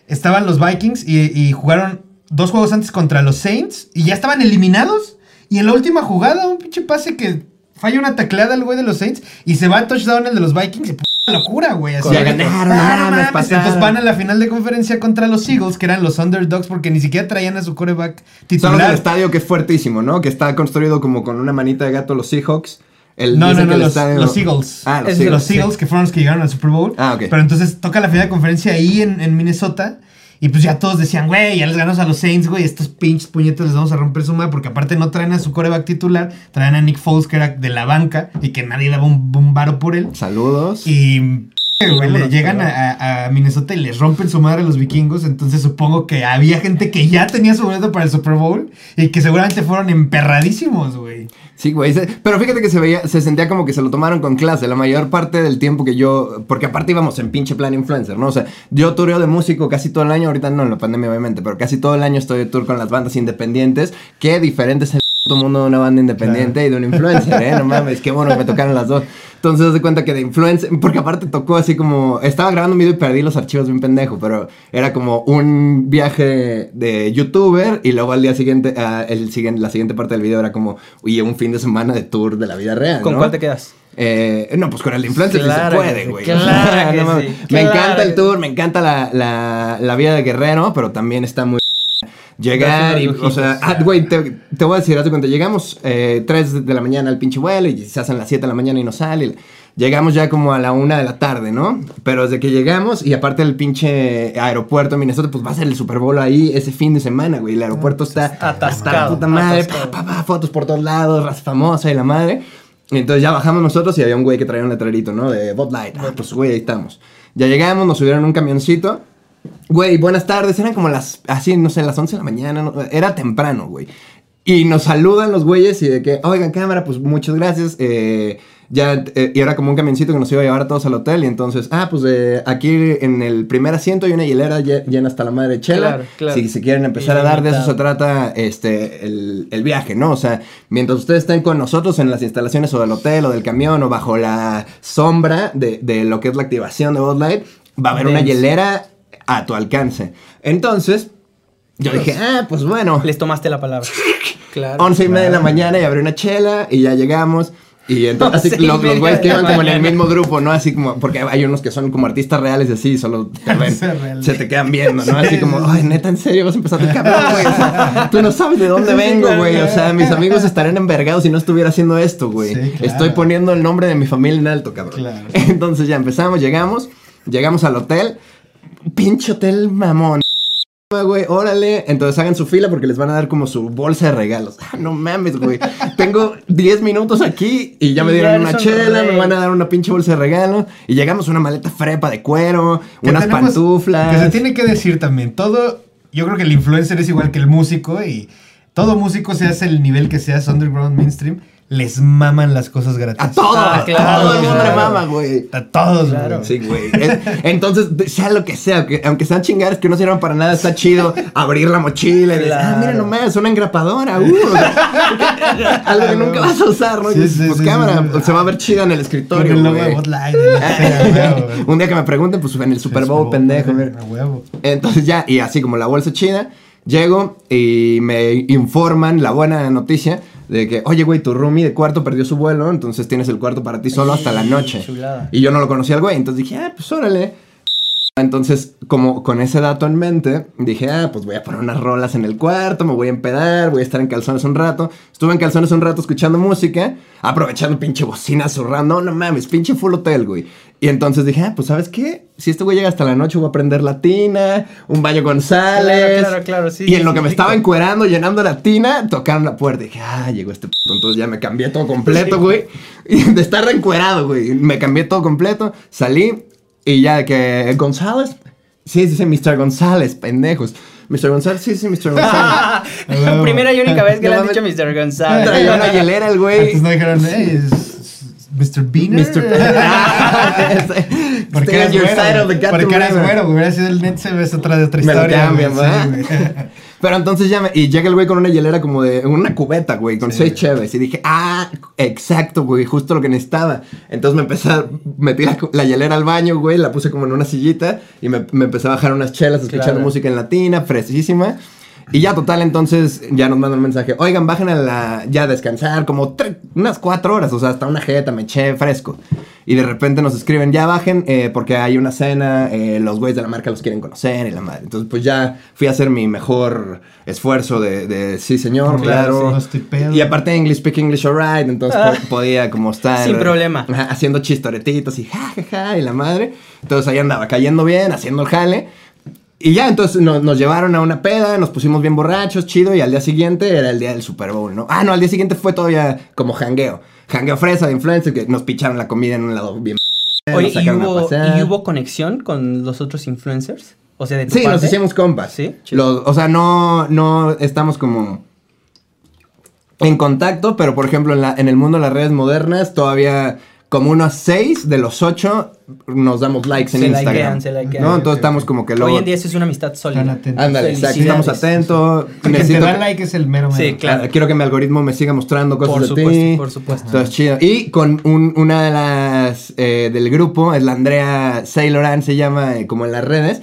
[SPEAKER 3] estaban los Vikings y, y jugaron dos juegos antes contra los Saints y ya estaban eliminados. Y en la última jugada, un pinche pase que falla una tacleada al güey de los Saints y se va a touchdown el de los Vikings y p locura, güey. Así
[SPEAKER 4] Ya ganaron,
[SPEAKER 3] Ah,
[SPEAKER 4] no mames.
[SPEAKER 3] Entonces van a la final de conferencia contra los Eagles, que eran los underdogs, porque ni siquiera traían a su coreback
[SPEAKER 4] Son los
[SPEAKER 3] titular.
[SPEAKER 4] del estadio que es fuertísimo, ¿no? Que está construido como con una manita de gato los Seahawks. El,
[SPEAKER 3] No, no, no, los,
[SPEAKER 4] estadio-
[SPEAKER 3] los Eagles.
[SPEAKER 4] Ah, los
[SPEAKER 2] Es
[SPEAKER 4] Eagles.
[SPEAKER 3] Los Eagles que fueron los que llegaron al Super Bowl.
[SPEAKER 4] Ah, ok.
[SPEAKER 3] Pero entonces toca la final de conferencia ahí en, en Minnesota. Y pues ya todos decían, güey, ya les ganamos a los Saints, güey. Estos pinches puñetes les vamos a romper su madre. Porque aparte no traen a su coreback titular. Traen a Nick Foles, que era de la banca. Y que nadie daba un, un varo por él.
[SPEAKER 4] Saludos.
[SPEAKER 3] Y le
[SPEAKER 2] vámonos,
[SPEAKER 3] llegan
[SPEAKER 2] pero-
[SPEAKER 3] a, a Minnesota y les rompen su madre a los vikingos. Entonces supongo que había gente que ya tenía su boleto para el Super Bowl y que seguramente fueron emperradísimos, güey.
[SPEAKER 4] Sí, güey. Pero fíjate que se veía, se sentía como que se lo tomaron con clase. La mayor parte del tiempo que yo. Porque aparte íbamos en pinche plan influencer, ¿no? O sea, yo tureo de músico casi todo el año. Ahorita no en la pandemia, obviamente. Pero casi todo el año estoy de tour con las bandas independientes. Qué diferente es puto mundo de una banda independiente y de un influencer, ¿eh? No (laughs) mames, qué bueno que me tocaron las dos. Entonces, de cuenta que de influencer. Porque aparte tocó así como. Estaba grabando un video y perdí los archivos bien pendejo. Pero era como un viaje de youtuber. Y luego al día siguiente. ah, el siguiente la siguiente parte del video era como. Oye, un fin de semana de tour de la vida real.
[SPEAKER 2] ¿Con
[SPEAKER 4] ¿no?
[SPEAKER 2] cuál te quedas?
[SPEAKER 4] Eh, no, pues con el de influencer
[SPEAKER 2] Claro
[SPEAKER 4] se puede, güey.
[SPEAKER 2] claro (laughs)
[SPEAKER 4] No mames.
[SPEAKER 2] sí,
[SPEAKER 4] Me
[SPEAKER 2] claro
[SPEAKER 4] encanta el tour, me encanta la, la, la vida de guerrero, pero también está muy... Llegar y, o sea, ah, güey, te, te voy a decir, haz de cuenta, llegamos eh, 3 de la mañana al pinche vuelo y se hacen las 7 de la mañana y no sale. Llegamos ya como a la 1 de la tarde, ¿no? Pero desde que llegamos, y aparte del pinche aeropuerto de Minnesota, pues va a ser el Super Bowl ahí ese fin de semana, güey. El aeropuerto está
[SPEAKER 2] Atascado,
[SPEAKER 4] hasta puta madre,
[SPEAKER 2] atascado.
[SPEAKER 4] pa, pa, pa, fotos por todos lados, raza famosa y la madre. Entonces ya bajamos nosotros y había un güey que traía un letrerito, ¿no? De Bud Light. Ah, pues güey, ahí estamos. Ya llegamos, nos subieron un camioncito. Güey, buenas tardes. Eran como las, así, no sé, las 11 de la mañana. no- era temprano, güey. Y nos saludan los güeyes y de que, oigan, cámara, pues muchas gracias. eh, ya, eh, y era como un camioncito que nos iba a llevar a todos al hotel. Y entonces, ah, pues eh, aquí en el primer asiento hay una hielera lle- llena hasta la madre de chela.
[SPEAKER 2] Claro, claro.
[SPEAKER 4] Si se quieren empezar a dar, de eso se trata este, el, el viaje, ¿no? O sea, mientras ustedes estén con nosotros en las instalaciones o del hotel o del camión o bajo la sombra de, de lo que es la activación de Bud Light, va a haber una hielera a tu alcance. Entonces, yo dije, ah, pues bueno,
[SPEAKER 2] Les tomaste la palabra. (laughs) Claro.
[SPEAKER 4] once y media de la mañana y abrí una chela y ya llegamos. Y entonces, así, (laughs) los, los güeyes que iban como en el mismo grupo, ¿no? Así como, porque hay unos que son como artistas reales y así, solo te ven, (laughs) se te quedan viendo, ¿no? Así como, ay, neta, en serio, vas a empezar a cabrón, güey. O sea, tú no sabes de dónde vengo,
[SPEAKER 3] claro,
[SPEAKER 4] güey. O
[SPEAKER 3] claro.
[SPEAKER 4] sea, mis amigos estarían envergados si no estuviera haciendo esto, güey.
[SPEAKER 3] Sí, claro.
[SPEAKER 4] Estoy poniendo el nombre de mi familia en alto, cabrón.
[SPEAKER 3] Claro.
[SPEAKER 4] Entonces ya empezamos, llegamos, llegamos al hotel. Pinche hotel mamón. Güey, órale. Entonces hagan su fila porque les van a dar como su bolsa de regalos. Ah, no mames, güey. (laughs) Tengo 10 minutos aquí y ya me dieron una
[SPEAKER 2] un
[SPEAKER 4] chela,
[SPEAKER 2] rey.
[SPEAKER 4] me van a dar una pinche bolsa de regalos. Y llegamos a una maleta frepa de cuero,
[SPEAKER 3] Que
[SPEAKER 4] unas
[SPEAKER 3] tenemos-
[SPEAKER 4] pantuflas.
[SPEAKER 3] Que se tiene que decir también. Todo. Yo creo que el influencer es igual que el músico. Y todo músico, seas el nivel que seas, underground, mainstream, les maman las cosas gratis.
[SPEAKER 4] A todo,
[SPEAKER 2] Ah,
[SPEAKER 4] a
[SPEAKER 2] claro,
[SPEAKER 4] todo el mundo
[SPEAKER 2] claro.
[SPEAKER 4] le mama, güey.
[SPEAKER 3] A todos,
[SPEAKER 2] Claro.
[SPEAKER 3] güey.
[SPEAKER 4] Sí, güey. Es- Entonces, sea lo que sea, que, aunque sean chingadas que no sirvan para nada, está chido abrir la mochila y decir, ah, mira nomás, una engrapadora, uh, (laughs) o sea, algo que nunca vas a usar, ¿no?
[SPEAKER 3] Sí,
[SPEAKER 4] Y,
[SPEAKER 3] sí,
[SPEAKER 4] pues
[SPEAKER 3] sí,
[SPEAKER 4] cámara, se va a ver chida en el escritorio,
[SPEAKER 3] el
[SPEAKER 4] güey. (laughs) Un día que me pregunten, pues en el Super Bowl, pendejo.
[SPEAKER 3] A huevo.
[SPEAKER 4] Entonces ya, y así como la bolsa china, llego y me informan la buena noticia de que, oye, güey, tu roomie de cuarto perdió su vuelo, entonces tienes el cuarto para ti solo hasta la noche.
[SPEAKER 2] chulada.
[SPEAKER 4] Y yo no lo conocía al güey, entonces dije, ah, pues órale. Entonces, como con ese dato en mente, dije, ah, pues voy a poner unas rolas en el cuarto, me voy a empedar, voy a estar en calzones un rato. Estuve en calzones un rato escuchando música, aprovechando pinche bocina zurrando, no mames, pinche full hotel, güey. Y entonces dije, ah, pues ¿sabes qué? Si este güey llega hasta la noche, voy a prender la tina, un baño González.
[SPEAKER 2] Claro, claro, claro, sí,
[SPEAKER 4] Y en
[SPEAKER 2] sí,
[SPEAKER 4] lo que
[SPEAKER 2] sí,
[SPEAKER 4] me
[SPEAKER 2] rico.
[SPEAKER 4] estaba encuerando, llenando la tina, tocaron la puerta. Y dije, ah, llegó este puto. Entonces ya me cambié todo completo, güey. (laughs) Y de estar encuerado, güey. Me cambié todo completo, salí y ya de que González. Sí, sí, sí, Mr. González, pendejos. Mr. González, sí, sí, Mr. González. (laughs)
[SPEAKER 2] La primera y única vez que
[SPEAKER 4] No
[SPEAKER 2] le han dicho Mr. González.
[SPEAKER 4] Traía una hielera el güey.
[SPEAKER 3] Antes no dijeron, hey, es Mr. Beaner.
[SPEAKER 4] Mr. (laughs) (laughs)
[SPEAKER 3] Porque
[SPEAKER 4] Stay
[SPEAKER 3] eres güero, Porque eres güero. Hubiera sido el net, se ves otra otra
[SPEAKER 4] Me
[SPEAKER 3] historia. güey.
[SPEAKER 4] ¿verdad?
[SPEAKER 3] Güey. (laughs)
[SPEAKER 4] Pero entonces ya me, y llega el güey con una hielera como de una cubeta, güey, con
[SPEAKER 3] Sí.
[SPEAKER 4] seis cheves. Y dije, ah, exacto, güey, justo lo que necesitaba. Entonces me empecé a, metí la, la hielera al baño, güey, la puse como en una sillita y me, me empecé a bajar unas chelas escuchando
[SPEAKER 2] Claro.
[SPEAKER 4] música en latina, fresísima. Y ya total, entonces ya nos mandan un mensaje. Oigan, bajen a la, ya a descansar como unas cuatro horas, o sea, hasta una jeta, me eché fresco. Y de repente nos escriben, ya bajen eh, porque hay una cena, eh, los güeyes de la marca los quieren conocer y la madre. Entonces, pues ya fui a hacer mi mejor esfuerzo de, de sí, señor,
[SPEAKER 3] Claro,
[SPEAKER 4] claro.
[SPEAKER 3] sí, no estoy pedo.
[SPEAKER 4] Y aparte English, speak English alright, entonces
[SPEAKER 2] Ah.
[SPEAKER 4] po- podía como estar...
[SPEAKER 2] Sin problema.
[SPEAKER 4] Haciendo chistoretitos y ja, ja, ja, y la madre. Entonces ahí andaba cayendo bien, haciendo el jale. Y ya, entonces nos, nos llevaron a una peda, nos pusimos bien borrachos, chido, y al día siguiente era el día del Super Bowl, ¿no? Ah, no, al día siguiente fue todavía como jangueo. Jangueo fresa de influencer, que nos picharon la comida en un lado bien...
[SPEAKER 2] Oye, ¿y hubo. ¿y hubo conexión con los otros influencers? O sea, de tu
[SPEAKER 4] Sí, nos hicimos compas.
[SPEAKER 2] Sí, chido.
[SPEAKER 4] Los- o sea, no, no estamos como en contacto, pero por ejemplo en, la, en el mundo de las redes modernas todavía como unos seis de los ocho nos damos likes en
[SPEAKER 2] Se
[SPEAKER 4] Instagram.
[SPEAKER 2] likean, se likean.
[SPEAKER 4] ¿no? Entonces estamos como que luego...
[SPEAKER 2] Hoy en día eso es una amistad sólida.
[SPEAKER 4] Ándale, exacto, estamos atentos.
[SPEAKER 3] Que te
[SPEAKER 4] Necesito
[SPEAKER 3] da like es el mero mero.
[SPEAKER 2] Sí, claro.
[SPEAKER 4] Ah, Quiero que mi algoritmo me siga mostrando cosas
[SPEAKER 2] Por
[SPEAKER 4] de
[SPEAKER 2] supuesto,
[SPEAKER 4] ti.
[SPEAKER 2] por supuesto.
[SPEAKER 4] Entonces, chido. Y con un- una de las eh, del grupo, es la Andrea Sayloran, se llama eh, como en las redes.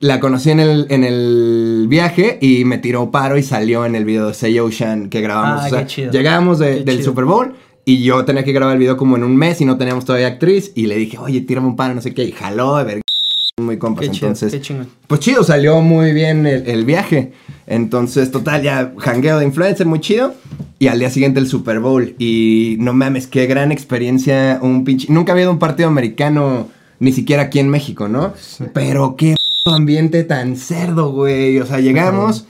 [SPEAKER 4] La conocí en el, en el viaje y me tiró paro y salió en el video de Say Ocean que grabamos.
[SPEAKER 2] Ah,
[SPEAKER 4] O sea,
[SPEAKER 2] qué chido.
[SPEAKER 4] Llegamos de-
[SPEAKER 2] Qué
[SPEAKER 4] del
[SPEAKER 2] chido.
[SPEAKER 4] Super Bowl y yo tenía que grabar el video como en un mes y no teníamos todavía actriz. Y le dije, oye, tírame un paro, no sé qué. Y jaló, de ver (laughs) muy compas.
[SPEAKER 2] Qué chido,
[SPEAKER 4] Entonces,
[SPEAKER 2] qué chingón.
[SPEAKER 4] pues chido, salió muy bien el, el viaje. Entonces, total, ya jangueo de influencer, muy chido. Y al día siguiente el Super Bowl. Y no mames, qué gran experiencia. Un pinche. Nunca había ido a un partido americano, ni siquiera aquí en México, ¿no? Pero qué ambiente tan cerdo, güey. O sea, llegamos.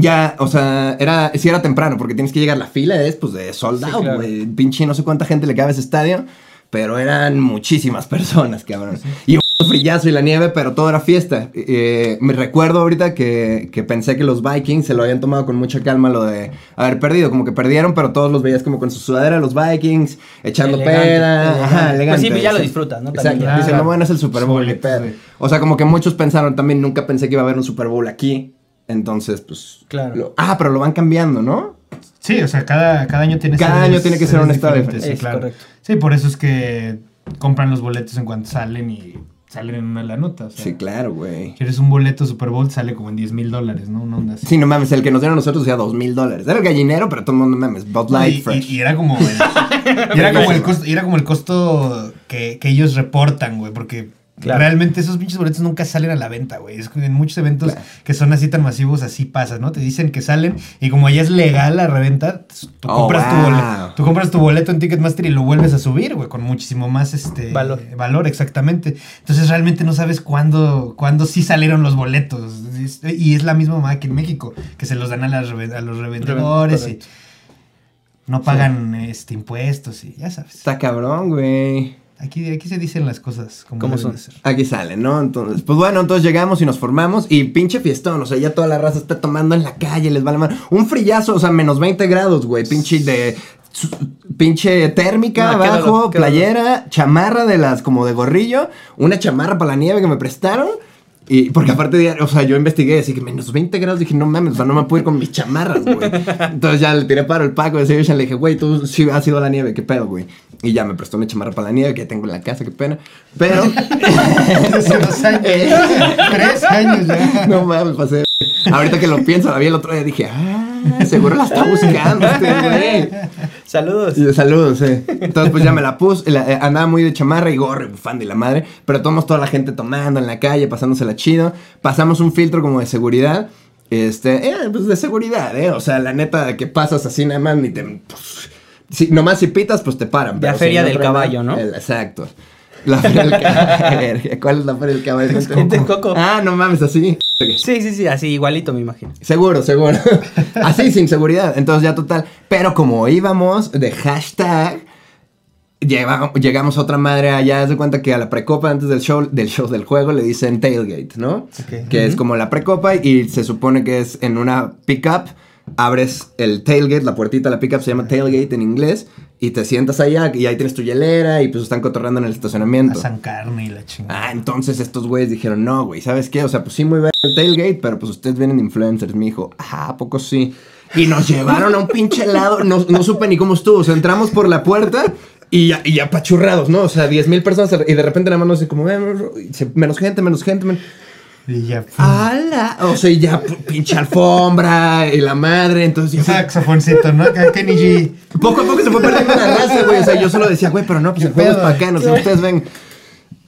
[SPEAKER 4] Ya, o sea, era, sí era temprano, porque tienes que llegar a la fila, es pues de sold
[SPEAKER 2] Sí,
[SPEAKER 4] out,
[SPEAKER 2] claro.
[SPEAKER 4] güey. Pinche, no sé cuánta gente le cabe a ese estadio, pero eran muchísimas (laughs) personas, cabrón. Y un frillazo y la nieve, pero todo era fiesta. Eh, me recuerdo ahorita que, que pensé que los Vikings se lo habían tomado con mucha calma lo de haber perdido, como que perdieron, pero todos los veías como con su sudadera, los Vikings, echando
[SPEAKER 2] Elegante,
[SPEAKER 4] peda.
[SPEAKER 2] elegante.
[SPEAKER 4] Ajá,
[SPEAKER 2] Pues sí, ya lo
[SPEAKER 4] Sí.
[SPEAKER 2] disfrutas, ¿no?
[SPEAKER 4] Exacto.
[SPEAKER 2] También.
[SPEAKER 4] Dicen, no, bueno, es el Super Bowl.
[SPEAKER 3] güey.
[SPEAKER 4] O sea, como que muchos pensaron también, nunca pensé que iba a haber un Super Bowl aquí. Entonces, pues.
[SPEAKER 2] Claro.
[SPEAKER 4] lo- ah, pero lo van cambiando, ¿no?
[SPEAKER 3] Sí, o sea, cada, cada año tiene
[SPEAKER 4] Cada año tiene que ser un estadio
[SPEAKER 3] diferentes, Sí,
[SPEAKER 2] Es
[SPEAKER 3] claro.
[SPEAKER 2] correcto.
[SPEAKER 3] Sí, por eso es que compran los boletos en cuanto salen y salen en una la nota. O sea,
[SPEAKER 4] Sí, claro, güey.
[SPEAKER 3] Quieres un boleto Super Bowl, sale como en 10 mil dólares, ¿no? Una onda así.
[SPEAKER 4] Sí, no mames, el que nos dieron a nosotros era dos mil dólares. Era el gallinero, pero todo el mundo, no mames, Bud Light
[SPEAKER 3] y,
[SPEAKER 4] Fresh.
[SPEAKER 3] y- y era como el, y era como el (laughs) costo, y era como el costo que, que ellos reportan, güey, porque
[SPEAKER 2] Claro.
[SPEAKER 3] realmente esos pinches boletos nunca salen a la venta, güey. Es que en muchos eventos
[SPEAKER 4] Claro.
[SPEAKER 3] que son así tan masivos, así pasa, ¿no? Te dicen que salen y como ya es legal la reventa, tú,
[SPEAKER 4] Oh,
[SPEAKER 3] compras, tu boleto, tú compras tu boleto en Ticketmaster y lo vuelves a subir, güey, con muchísimo más este
[SPEAKER 2] Valor.
[SPEAKER 3] valor, exactamente. Entonces realmente no sabes cuándo, cuándo sí salieron los boletos. Y es la misma mamá que en México, que se los dan a, las a los revendedores y no pagan este impuestos y ya sabes.
[SPEAKER 4] Está cabrón, güey.
[SPEAKER 3] Aquí, aquí se dicen las cosas como
[SPEAKER 2] ¿Cómo son?
[SPEAKER 4] Aquí sale, ¿no? Entonces, pues bueno, entonces llegamos y nos formamos y pinche fiestón, o sea, ya toda la raza está tomando en la calle, les va la mano. Un frillazo, o sea, menos 20 grados, güey, pinche de... Pinche térmica
[SPEAKER 2] No, qué
[SPEAKER 4] abajo, playera, chamarra de las como de gorrillo, una chamarra para la nieve que me prestaron. Y porque aparte, de- o sea, yo investigué, así que menos 20 grados, dije, no mames, o sea, no me puedo ir con mis chamarras, güey. Entonces ya le tiré paro el Paco de Save le dije, güey, tú sí has ido a la nieve, qué pedo, güey. Y ya me prestó una chamarra para la nieve que ya tengo en la casa, qué pena. Pero... (laughs)
[SPEAKER 3] Hace dos años. (laughs) Tres años ya.
[SPEAKER 4] No mames, pasé. Ahorita que lo pienso, la vi el otro día dije, ah, seguro la está buscando este güey.
[SPEAKER 2] Saludos.
[SPEAKER 4] Saludos, sí. Entonces, pues ya me la puse, la- eh, andaba muy de chamarra y gorro, y bufanda y la madre. Pero tomamos toda la gente tomando en la calle, pasándosela chido. Pasamos un filtro como de seguridad. Este, eh, pues de seguridad, ¿eh? O sea, la neta que pasas así nada más ni te. pues, si- nomás si pitas, pues te paran.
[SPEAKER 2] La
[SPEAKER 4] si
[SPEAKER 2] feria del
[SPEAKER 4] nada-
[SPEAKER 2] caballo, ¿no?
[SPEAKER 4] el- exacto. La feria del caballo. ¿Cuál es la feria del caballo? Ah, no mames, así.
[SPEAKER 2] Sí, sí, sí, así igualito me imagino.
[SPEAKER 4] Seguro, seguro. (laughs) Así, sin seguridad. Entonces ya total. Pero como íbamos de hashtag, lleva- llegamos a otra madre allá. Haz de cuenta que a la precopa antes del show, del show del juego le dicen tailgate, ¿no? Que es como la precopa y se supone que es en una pickup. Abres el tailgate, la puertita la pickup se llama tailgate en inglés. Y te sientas allá y ahí tienes tu hielera y pues están cotorreando en el estacionamiento.
[SPEAKER 3] Asan carne y la chingada.
[SPEAKER 4] Ah, entonces estos güeyes dijeron, no, güey, ¿sabes qué? O sea, pues sí, muy bien el tailgate, pero pues ustedes vienen influencers. Me dijo, ajá, ¿a poco sí? Y nos llevaron a un pinche helado, no, no supe ni cómo estuvo. O sea, entramos por la puerta y, ya- y apachurrados, ¿no? O sea, 10 mil personas y de repente nada más nos como, "Eh, menos gente, menos gente. men-".
[SPEAKER 3] Y ya.
[SPEAKER 4] ¡Hala! O sea, y ya pinche alfombra y la madre, entonces ya
[SPEAKER 3] Saxofoncito, ¿no? Kenny G.
[SPEAKER 4] Poco a poco se fue perdiendo la raza, güey. O sea, yo solo decía, güey, pero no, pues el
[SPEAKER 3] ¿Qué
[SPEAKER 4] juego es para acá, no sé, ustedes ven.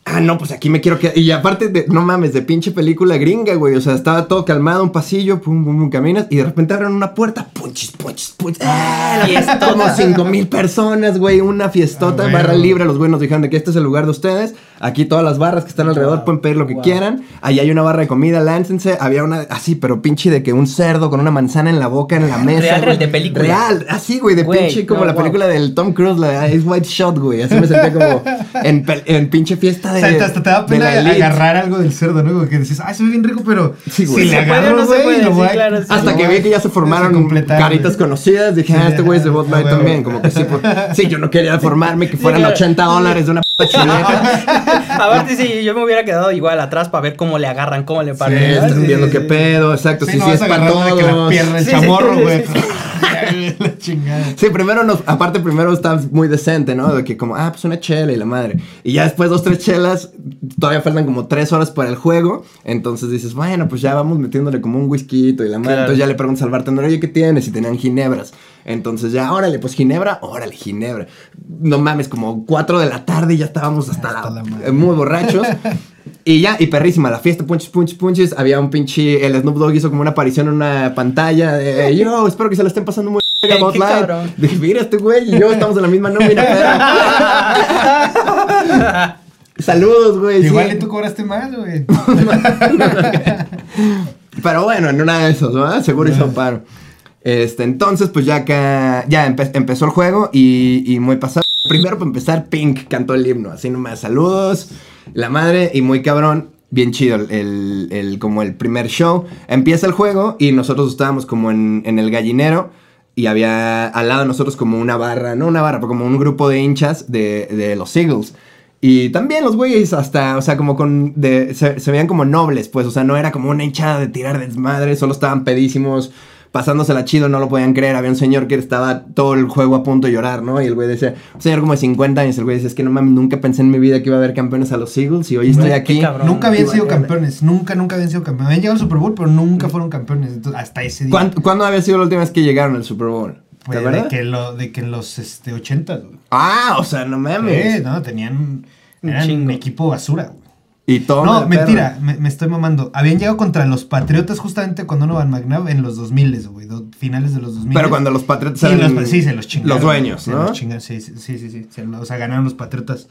[SPEAKER 4] Ah, no, pues aquí me quiero quedar. Y aparte, de, no mames, de pinche película gringa, güey. O sea, estaba todo calmado, un pasillo, pum, pum, pum, caminas. Y de repente abren una puerta, punchis, punchis, punchis. ¡Ah!
[SPEAKER 2] Fiestota.
[SPEAKER 4] Como cinco mil personas, güey. Una fiestota,
[SPEAKER 3] Ah, güey.
[SPEAKER 4] barra libre. Los güeyes nos dijeron de que este es el lugar de ustedes. Aquí todas las barras que están alrededor pueden pedir lo que
[SPEAKER 2] Wow.
[SPEAKER 4] quieran. Ahí hay una barra de comida, láncense. Había una así, pero pinche de que un cerdo con una manzana en la boca, en la mesa.
[SPEAKER 2] Real, de película.
[SPEAKER 4] Real, así, güey, de
[SPEAKER 2] Güey,
[SPEAKER 4] pinche como
[SPEAKER 2] no,
[SPEAKER 4] la
[SPEAKER 2] wow.
[SPEAKER 4] película del Tom Cruise, la de Ice White Shot, güey. Así me sentía como (laughs) en, pinche fiesta
[SPEAKER 3] O
[SPEAKER 4] de.
[SPEAKER 3] sea, hasta te da pena agarrar algo del cerdo, ¿no? Como que dices, ay, se ve bien rico, pero
[SPEAKER 4] Sí, güey.
[SPEAKER 3] si le
[SPEAKER 4] ¿Se
[SPEAKER 2] puede o
[SPEAKER 3] agarro,
[SPEAKER 2] no
[SPEAKER 3] güey,
[SPEAKER 2] Sí,
[SPEAKER 3] a-
[SPEAKER 2] claro, sí.
[SPEAKER 4] Hasta que vi que ya se formaron caritas conocidas, dije,
[SPEAKER 3] Sí,
[SPEAKER 4] ah, este güey es de Bud Light
[SPEAKER 3] huevo.
[SPEAKER 4] también. Como que sí, sí, yo no quería formarme que fueran
[SPEAKER 2] claro.
[SPEAKER 4] 80 dólares de una p chuleta. (laughs)
[SPEAKER 2] Aparte, sí, yo me hubiera quedado igual atrás para ver cómo le agarran, cómo le
[SPEAKER 4] Sí, están
[SPEAKER 3] sí,
[SPEAKER 4] viendo qué pedo, exacto. Sí, sí,
[SPEAKER 3] no
[SPEAKER 4] es
[SPEAKER 3] vas
[SPEAKER 4] para
[SPEAKER 3] de que la pierna, el chamorro, güey. (laughs) (laughs) La chingada.
[SPEAKER 4] Sí, primero nos, aparte primero está muy decente, ¿no? De que como, ah, pues una chela y la madre. Y ya después dos, tres chelas, todavía faltan como tres horas para el juego. Entonces dices, bueno, pues ya vamos metiéndole como un whisky y la madre.
[SPEAKER 2] Claro.
[SPEAKER 4] Entonces ya le preguntas al bartender, oye, ¿qué tienes? Y tenían ginebras. Entonces ya, órale, pues ginebra, órale, ginebra. No mames, como cuatro de la tarde y ya estábamos hasta,
[SPEAKER 3] Hasta
[SPEAKER 4] la-
[SPEAKER 3] la madre.
[SPEAKER 4] eh, muy borrachos. (laughs) Y ya, y perrísima, la fiesta, punches, punches, punches. Había un pinche, el Snoop Dogg hizo como una aparición en una pantalla de, yo, espero que se la estén pasando muy bien, (laughs)
[SPEAKER 2] Qué
[SPEAKER 4] Bud Light".
[SPEAKER 2] cabrón.
[SPEAKER 4] Dije, mira, este güey y yo estamos en la misma nómina. (laughs) Saludos, güey.
[SPEAKER 3] Igual
[SPEAKER 4] sí.
[SPEAKER 3] y tú cobraste más, güey. (laughs)
[SPEAKER 4] Pero bueno, en una de esos, ¿no? Seguro hizo paro. Este, entonces, pues ya acá, ya empe- empezó el juego y, y muy pasado. Primero, para empezar, Pink cantó el himno, así nomás, saludos, la madre, y muy cabrón, bien chido, el, el- el- como el primer show. Empieza el juego y nosotros estábamos como en, en el gallinero y había al lado de nosotros como una barra, no una barra, pero como un grupo de hinchas de, de los Eagles. Y también los güeyes hasta, o sea, como con, se veían como nobles, pues, o sea, no era como una hinchada de tirar desmadre, solo estaban pedísimos, pasándosela chido, no lo podían creer. Había un señor que estaba todo el juego a punto de llorar, ¿no? Y el güey decía, un señor como de 50 años, el güey decía, es que no mames, nunca pensé en mi vida que iba a haber campeones a los Eagles y hoy estoy aquí.
[SPEAKER 2] cabrón.
[SPEAKER 3] Nunca habían sido campeones. Nunca, nunca habían sido campeones. Habían llegado al Super Bowl, pero nunca fueron campeones. Entonces, hasta ese día.
[SPEAKER 4] ¿Cuándo, cuándo había sido la última vez que llegaron al Super Bowl? ¿Te
[SPEAKER 3] Fue de que, lo, de que en los este, 80, güey.
[SPEAKER 4] Ah, o sea, no mames.
[SPEAKER 3] Sí, no, tenían. Eran un equipo basura, güey.
[SPEAKER 4] Y todo.
[SPEAKER 3] No, mentira, me, me estoy mamando. Habían llegado contra los Patriotas justamente cuando no van McNabb en los 2000, güey. do- finales de los 2000.
[SPEAKER 4] Pero cuando los Patriotas
[SPEAKER 3] Sí,
[SPEAKER 4] eran
[SPEAKER 3] los, sí, se los chingaron.
[SPEAKER 4] Los dueños,
[SPEAKER 3] se
[SPEAKER 4] ¿no?
[SPEAKER 3] los chingaron, sí, sí, sí, sí, sí. Se lo- o sea, ganaron los Patriotas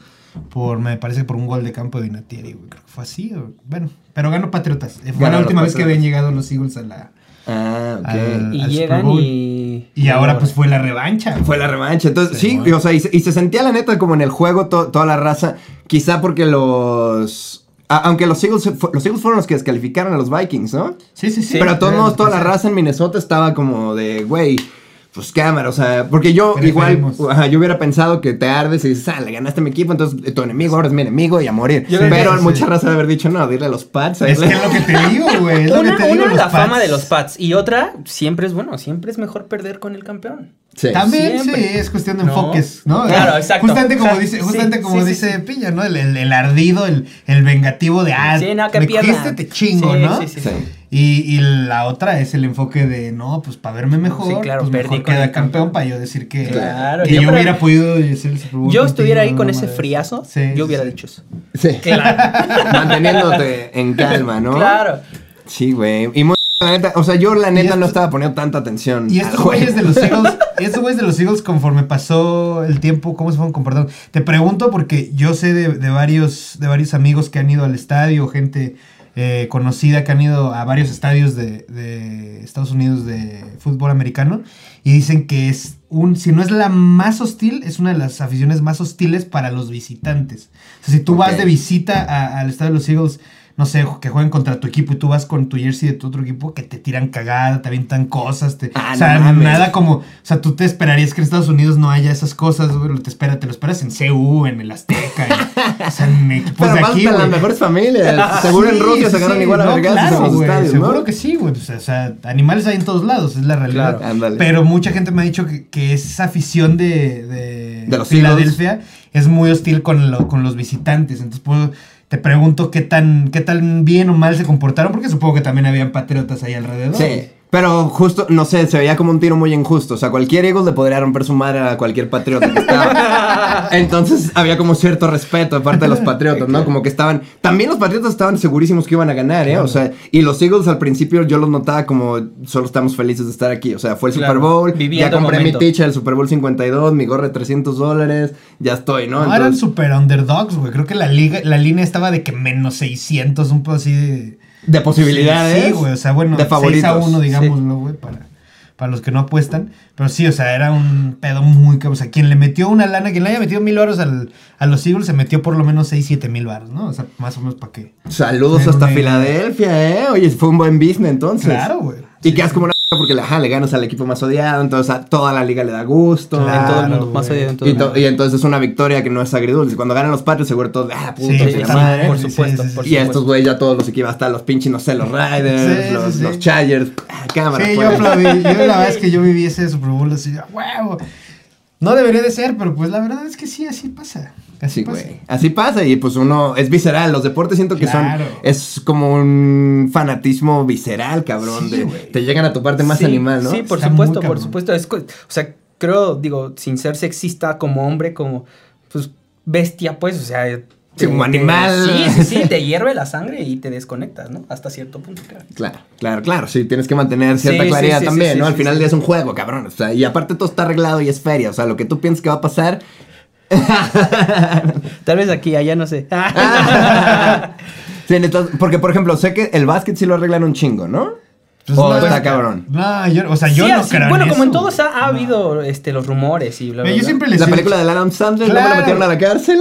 [SPEAKER 3] por, me parece, que por un gol de campo de Vinatieri, güey. Creo que fue así, o- bueno. Pero ganó Patriotas. Eh, Fue la última vez que habían llegado los Eagles a la...
[SPEAKER 4] Ah, ok.
[SPEAKER 3] al-
[SPEAKER 2] Y
[SPEAKER 3] al
[SPEAKER 2] llegan
[SPEAKER 3] Super Bowl.
[SPEAKER 2] y.
[SPEAKER 3] Y ahora pues fue la revancha.
[SPEAKER 4] Fue la revancha. Entonces,
[SPEAKER 3] Sí,
[SPEAKER 4] sí,
[SPEAKER 3] bueno.
[SPEAKER 4] y, o sea, y se, y se sentía la neta como en el juego to- toda la raza. Quizá porque los. A- aunque los Eagles, los Eagles fueron los que descalificaron a los Vikings, ¿no?
[SPEAKER 3] Sí, sí, sí.
[SPEAKER 4] Pero de todos modos, toda la raza en Minnesota estaba como de, güey, pues cámara, o sea, porque yo igual, ajá, yo hubiera pensado que te ardes y dices, ah, le ganaste a mi equipo, entonces tu enemigo ahora es mi enemigo y a morir.
[SPEAKER 2] Yo
[SPEAKER 4] Pero
[SPEAKER 3] sí.
[SPEAKER 4] mucha raza de haber dicho, no, dile a los Pats.
[SPEAKER 3] Es que es lo que te digo, güey. Es lo
[SPEAKER 2] Una,
[SPEAKER 3] que te digo.
[SPEAKER 2] una,
[SPEAKER 3] los
[SPEAKER 2] la fama de los Pats. Y otra, siempre es bueno, siempre es mejor perder con el campeón.
[SPEAKER 4] Sí.
[SPEAKER 3] También
[SPEAKER 2] Siempre.
[SPEAKER 3] sí, es cuestión de
[SPEAKER 2] No.
[SPEAKER 3] enfoques, ¿no?
[SPEAKER 2] Claro, exacto.
[SPEAKER 3] Justamente como
[SPEAKER 2] O sea,
[SPEAKER 3] dice,
[SPEAKER 2] sí,
[SPEAKER 3] justamente como
[SPEAKER 2] sí,
[SPEAKER 3] dice
[SPEAKER 2] sí.
[SPEAKER 3] Piña, ¿no? El, el- el ardido, el, el vengativo de ah,
[SPEAKER 2] Sí, no, que
[SPEAKER 3] me cogiste, te chingo,
[SPEAKER 2] Sí,
[SPEAKER 3] ¿no?
[SPEAKER 2] sí, sí,
[SPEAKER 4] Sí.
[SPEAKER 3] Y, y la otra es el enfoque de no, pues para verme mejor,
[SPEAKER 2] Sí, claro,
[SPEAKER 3] pues
[SPEAKER 2] perdí
[SPEAKER 3] mejor queda
[SPEAKER 2] campeón.
[SPEAKER 3] campeón para yo decir que,
[SPEAKER 2] Claro,
[SPEAKER 3] que
[SPEAKER 2] yo
[SPEAKER 3] hubiera podido hacer el Super Bowl
[SPEAKER 2] Yo estuviera ahí con ese
[SPEAKER 3] mames.
[SPEAKER 2] friazo,
[SPEAKER 3] Sí,
[SPEAKER 2] yo hubiera
[SPEAKER 3] sí.
[SPEAKER 2] dicho eso.
[SPEAKER 4] Sí. Manteniéndote en calma, ¿no?
[SPEAKER 2] Claro.
[SPEAKER 4] Sí, güey. Y muy, la neta, o sea, yo la neta no estaba poniendo tanta atención.
[SPEAKER 3] Y estos güeyes de los (laughs) Eagles, estos güeyes de los Eagles, conforme pasó el tiempo, ¿cómo se fueron comportando? Te pregunto porque yo sé de, de varios, de varios amigos que han ido al estadio, gente eh, conocida que han ido a varios estadios de, de Estados Unidos de fútbol americano y dicen que es un, si no es la más hostil, es una de las aficiones más hostiles para los visitantes. O sea, si tú vas de visita al estadio de los Eagles, no sé, que jueguen contra tu equipo y tú vas con tu jersey de tu otro equipo, que te tiran cagada, te avientan cosas, te,
[SPEAKER 4] Ah,
[SPEAKER 3] o sea,
[SPEAKER 4] no
[SPEAKER 3] nada como, o sea, tú te esperarías que en Estados Unidos no haya esas cosas, güey, te espera, te lo esperas en CU, en el Azteca, en- o sea, en (laughs) equipos
[SPEAKER 4] Pero
[SPEAKER 3] de aquí,
[SPEAKER 4] para las mejores familias. Seguro en Rusia
[SPEAKER 3] sí,
[SPEAKER 4] se
[SPEAKER 3] sí,
[SPEAKER 4] igual a
[SPEAKER 3] no, claro,
[SPEAKER 4] en los estadios,
[SPEAKER 3] Seguro que sí, güey. O sea, o sea, animales hay en todos lados, es la realidad.
[SPEAKER 2] Claro.
[SPEAKER 3] Pero mucha gente me ha dicho que, que esa afición de, de,
[SPEAKER 4] De los
[SPEAKER 3] Filadelfia es muy hostil con, lo- con los visitantes. Entonces, pues, te pregunto qué tan, qué tan bien o mal se comportaron, porque supongo que también habían patriotas ahí alrededor.
[SPEAKER 4] Sí. Pero justo, no sé, se veía como un tiro muy injusto. O sea, cualquier Eagles le podría romper su madre a cualquier patriota que estaba. (laughs) Entonces había como cierto respeto de parte de los patriotas, ¿no? Como que estaban. También los patriotas estaban segurísimos que iban a ganar, ¿eh? O sea, y los Eagles al principio yo los notaba como solo estamos felices de estar aquí. O sea, fue el
[SPEAKER 2] Claro,
[SPEAKER 4] Super Bowl. Ya compré mi ticha del Super Bowl 52, mi gorra de 300 dólares. Ya estoy, ¿no?
[SPEAKER 3] No, eran super underdogs, güey. Creo que la liga, la línea estaba de que menos 600, un poco así de...
[SPEAKER 4] de posibilidades.
[SPEAKER 3] Sí, güey. O sea, bueno,
[SPEAKER 4] de
[SPEAKER 3] 6
[SPEAKER 4] favoritos.
[SPEAKER 3] a 1, digámoslo, güey, para, para los que no apuestan. Pero sí, o sea, era un pedo muy cabrón. O sea, quien le metió una lana, quien le haya metido mil baros al, a los Eagles, se metió por lo menos 6, 7 mil baros, ¿no? O sea, más o menos para qué.
[SPEAKER 4] Saludos hasta Filadelfia, ¿eh? Oye, fue un buen business entonces.
[SPEAKER 3] Claro, güey.
[SPEAKER 4] Y quedas como una porque ajá, le ganas al equipo más odiado, entonces a toda la liga le da gusto.
[SPEAKER 3] Claro,
[SPEAKER 2] en todo el mundo, más en todo
[SPEAKER 4] Y,
[SPEAKER 2] el
[SPEAKER 4] to-
[SPEAKER 2] mundo.
[SPEAKER 4] y entonces es una victoria que no es agridulce. Cuando ganan los Patriots, seguro todos, ah, puto,
[SPEAKER 3] Sí,
[SPEAKER 4] sí,
[SPEAKER 3] sí,
[SPEAKER 4] la
[SPEAKER 3] sí,
[SPEAKER 4] madre.
[SPEAKER 2] por
[SPEAKER 3] Sí,
[SPEAKER 2] supuesto,
[SPEAKER 3] sí, sí,
[SPEAKER 2] por
[SPEAKER 3] sí.
[SPEAKER 4] Y
[SPEAKER 2] supuesto.
[SPEAKER 4] estos güeyes ya todos los equipos, hasta los pinches, no sé, los Riders,
[SPEAKER 3] Sí,
[SPEAKER 4] los,
[SPEAKER 3] sí, sí.
[SPEAKER 4] los Chargers. Ah, cámara,
[SPEAKER 3] Sí,
[SPEAKER 4] pues.
[SPEAKER 3] yo aplaudí. Yo la (laughs) verdad es que yo viví ese Super Bowl así, ¡a huevo. No debería de ser, pero pues la verdad es que sí, así pasa. Así
[SPEAKER 4] Sí,
[SPEAKER 3] pasa.
[SPEAKER 4] güey. Así pasa y pues uno es visceral. Los deportes siento que
[SPEAKER 3] Claro.
[SPEAKER 4] son. Es como un fanatismo visceral, cabrón.
[SPEAKER 3] Sí,
[SPEAKER 4] de-
[SPEAKER 3] güey.
[SPEAKER 4] te llegan a tu parte más
[SPEAKER 2] Sí,
[SPEAKER 4] animal, ¿no?
[SPEAKER 2] Sí, por
[SPEAKER 3] Está
[SPEAKER 2] supuesto, por supuesto. Es o sea, creo, digo, sin ser sexista como hombre, como, pues, bestia, pues, o sea...
[SPEAKER 4] Sí, como
[SPEAKER 2] te-
[SPEAKER 4] animal.
[SPEAKER 2] Sí, sí, sí, (laughs) te hierve la sangre y te desconectas, ¿no? Hasta cierto punto, creo.
[SPEAKER 4] Claro, claro, claro. Sí, tienes que mantener cierta
[SPEAKER 2] Sí,
[SPEAKER 4] claridad
[SPEAKER 2] sí,
[SPEAKER 4] también,
[SPEAKER 2] sí,
[SPEAKER 4] ¿no?
[SPEAKER 2] sí,
[SPEAKER 4] Al final
[SPEAKER 2] sí.
[SPEAKER 4] del día es un juego, cabrón. O sea, y aparte todo está arreglado y es feria. O sea, lo que tú piensas que va a pasar. (laughs)
[SPEAKER 2] Tal vez aquí, allá, no sé. (laughs)
[SPEAKER 4] Sí, entonces, porque, por ejemplo, sé que el básquet sí lo arreglan un chingo, ¿no?
[SPEAKER 3] Pues
[SPEAKER 4] o
[SPEAKER 3] no,
[SPEAKER 4] está
[SPEAKER 3] es-
[SPEAKER 4] cabrón.
[SPEAKER 3] No, yo, o sea, yo
[SPEAKER 2] Sí,
[SPEAKER 3] no
[SPEAKER 2] así-
[SPEAKER 3] creo
[SPEAKER 2] bueno,
[SPEAKER 3] en
[SPEAKER 2] como en todos ha, habido este, los rumores y bla, bla,
[SPEAKER 3] Güey, yo
[SPEAKER 2] bla.
[SPEAKER 3] siempre les
[SPEAKER 4] La
[SPEAKER 3] he
[SPEAKER 4] película de Adam Sandler, ¿no me
[SPEAKER 3] Claro.
[SPEAKER 4] lo metieron a la cárcel?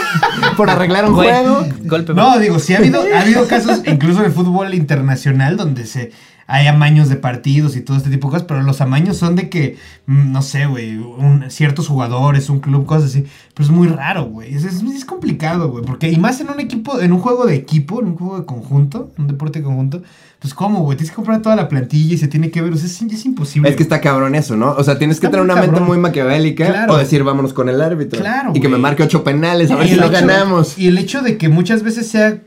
[SPEAKER 4] (laughs) Por arreglar un juego.
[SPEAKER 2] Golpe
[SPEAKER 3] No, digo, sí ha habido, ha habido casos, incluso en el fútbol internacional, donde se hay amaños de partidos y todo este tipo de cosas, pero los amaños son de que, mm, no sé, güey, ciertos jugadores, un club, cosas así. Pero es muy raro, güey. Es, es, es complicado, güey. Porque, y más en un equipo, en un juego de equipo, en un juego de conjunto, un deporte de conjunto, pues cómo, güey, tienes que comprar toda la plantilla y se tiene que ver, o sea, es, es imposible.
[SPEAKER 4] Es que está cabrón eso, ¿no? O sea, tienes que tener una mente muy maquiavélica
[SPEAKER 3] Claro.
[SPEAKER 4] o decir, vámonos con el árbitro.
[SPEAKER 3] Claro,
[SPEAKER 4] Y que me marque ocho penales, a ver
[SPEAKER 3] Y
[SPEAKER 4] si lo ganamos.
[SPEAKER 3] Y el hecho de que muchas veces sea